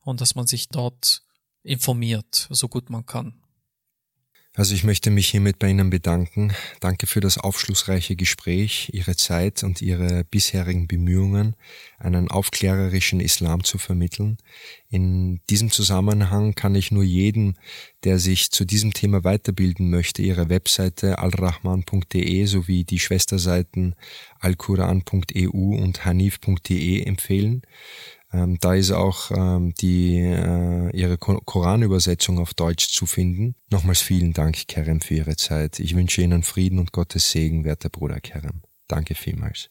und dass man sich dort informiert, so gut man kann.
Also ich möchte mich hiermit bei Ihnen bedanken. Danke für das aufschlussreiche Gespräch, Ihre Zeit und Ihre bisherigen Bemühungen, einen aufklärerischen Islam zu vermitteln. In diesem Zusammenhang kann ich nur jedem, der sich zu diesem Thema weiterbilden möchte, Ihre Webseite alrahman.de sowie die Schwesterseiten alquran.eu und hanif.de empfehlen. Ähm, da ist auch ähm, die, äh, Ihre Koranübersetzung auf Deutsch zu finden. Nochmals vielen Dank, Kerem, für Ihre Zeit. Ich wünsche Ihnen Frieden und Gottes Segen, werter Bruder Kerem. Danke vielmals.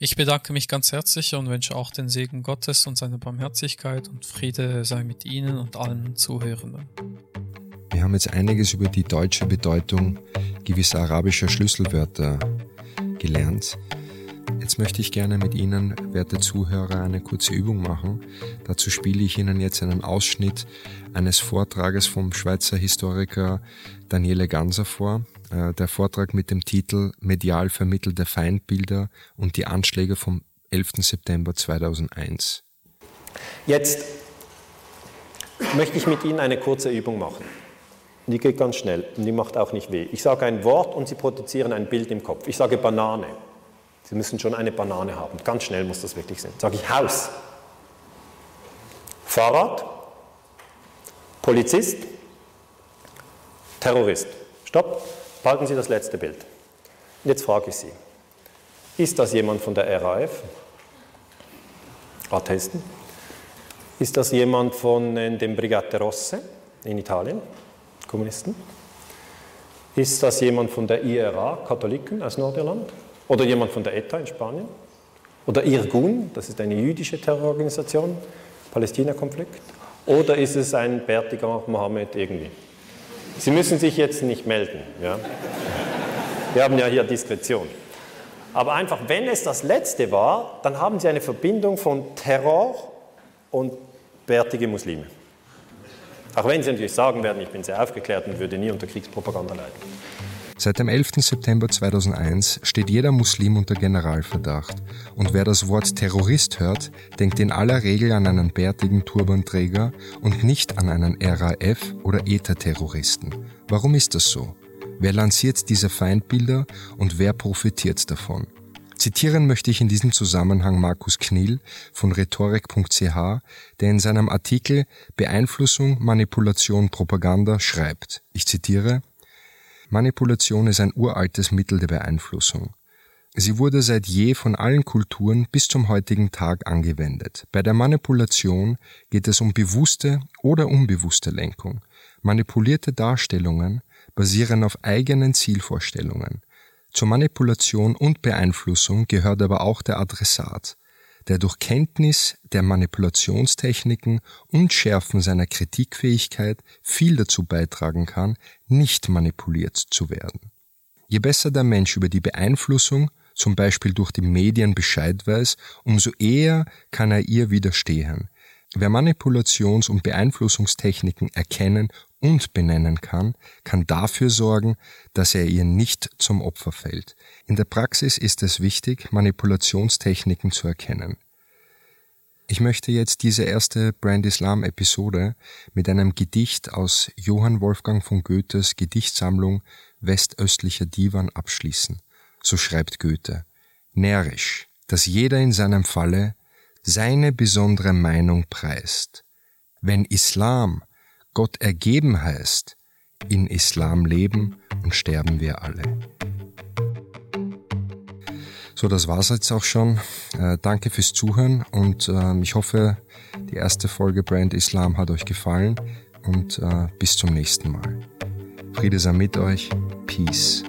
Ich bedanke mich ganz herzlich und wünsche auch den Segen Gottes und seine Barmherzigkeit und Friede sei mit Ihnen und allen Zuhörenden.
Wir haben jetzt einiges über die deutsche Bedeutung gewisser arabischer Schlüsselwörter gelernt. Jetzt möchte ich gerne mit Ihnen, werte Zuhörer, eine kurze Übung machen. Dazu spiele ich Ihnen jetzt einen Ausschnitt eines Vortrages vom Schweizer Historiker Daniele Ganser vor. Äh, der Vortrag mit dem Titel Medial vermittelte Feindbilder und die Anschläge vom 11. September 2001.
Jetzt möchte ich mit Ihnen eine kurze Übung machen. Die geht ganz schnell und die macht auch nicht weh. Ich sage ein Wort und Sie produzieren ein Bild im Kopf. Ich sage Banane. Sie müssen schon eine Banane haben. Ganz schnell muss das wirklich sein. Sage ich Haus. Fahrrad. Polizist. Terrorist. Stopp. Behalten Sie das letzte Bild. Und jetzt frage ich Sie. Ist das jemand von der RAF? Attesten. Ist das jemand von den Brigate Rosse in Italien, Kommunisten? Ist das jemand von der IRA, Katholiken aus Nordirland? Oder jemand von der ETA in Spanien? Oder Irgun, das ist eine jüdische Terrororganisation, Palästina-Konflikt? Oder ist es ein bärtiger Mohammed irgendwie? Sie müssen sich jetzt nicht melden. Ja? Wir haben ja hier Diskretion. Aber einfach, wenn es das letzte war, dann haben Sie eine Verbindung von Terror und bärtige Muslime. Auch wenn Sie natürlich sagen werden, ich bin sehr aufgeklärt und würde nie unter Kriegspropaganda leiden.
Seit dem 11. September 2001 steht jeder Muslim unter Generalverdacht und wer das Wort Terrorist hört, denkt in aller Regel an einen bärtigen Turbanträger und nicht an einen RAF oder ETA-Terroristen. Warum ist das so? Wer lanciert diese Feindbilder und wer profitiert davon? Zitieren möchte ich in diesem Zusammenhang Markus Knill von rhetorik.ch, der in seinem Artikel Beeinflussung, Manipulation, Propaganda schreibt. Ich zitiere Manipulation ist ein uraltes Mittel der Beeinflussung. Sie wurde seit je von allen Kulturen bis zum heutigen Tag angewendet. Bei der Manipulation geht es um bewusste oder unbewusste Lenkung. Manipulierte Darstellungen basieren auf eigenen Zielvorstellungen. Zur Manipulation und Beeinflussung gehört aber auch der Adressat, der durch Kenntnis der Manipulationstechniken und Schärfen seiner Kritikfähigkeit viel dazu beitragen kann, nicht manipuliert zu werden. Je besser der Mensch über die Beeinflussung, zum Beispiel durch die Medien Bescheid weiß, umso eher kann er ihr widerstehen. Wer Manipulations- und Beeinflussungstechniken erkennen und benennen kann, kann dafür sorgen, dass er ihr nicht zum Opfer fällt. In der Praxis ist es wichtig, Manipulationstechniken zu erkennen. Ich möchte jetzt diese erste Brand Islam Episode mit einem Gedicht aus Johann Wolfgang von Goethes Gedichtsammlung Westöstlicher Divan abschließen. So schreibt Goethe. Närrisch, dass jeder in seinem Falle seine besondere Meinung preist. Wenn Islam Gott ergeben heißt, in Islam leben und sterben wir alle. So, das war's jetzt auch schon. Äh, danke fürs Zuhören und äh, ich hoffe, die erste Folge Brand Islam hat euch gefallen und äh, bis zum nächsten Mal. Friede sei mit euch. Peace.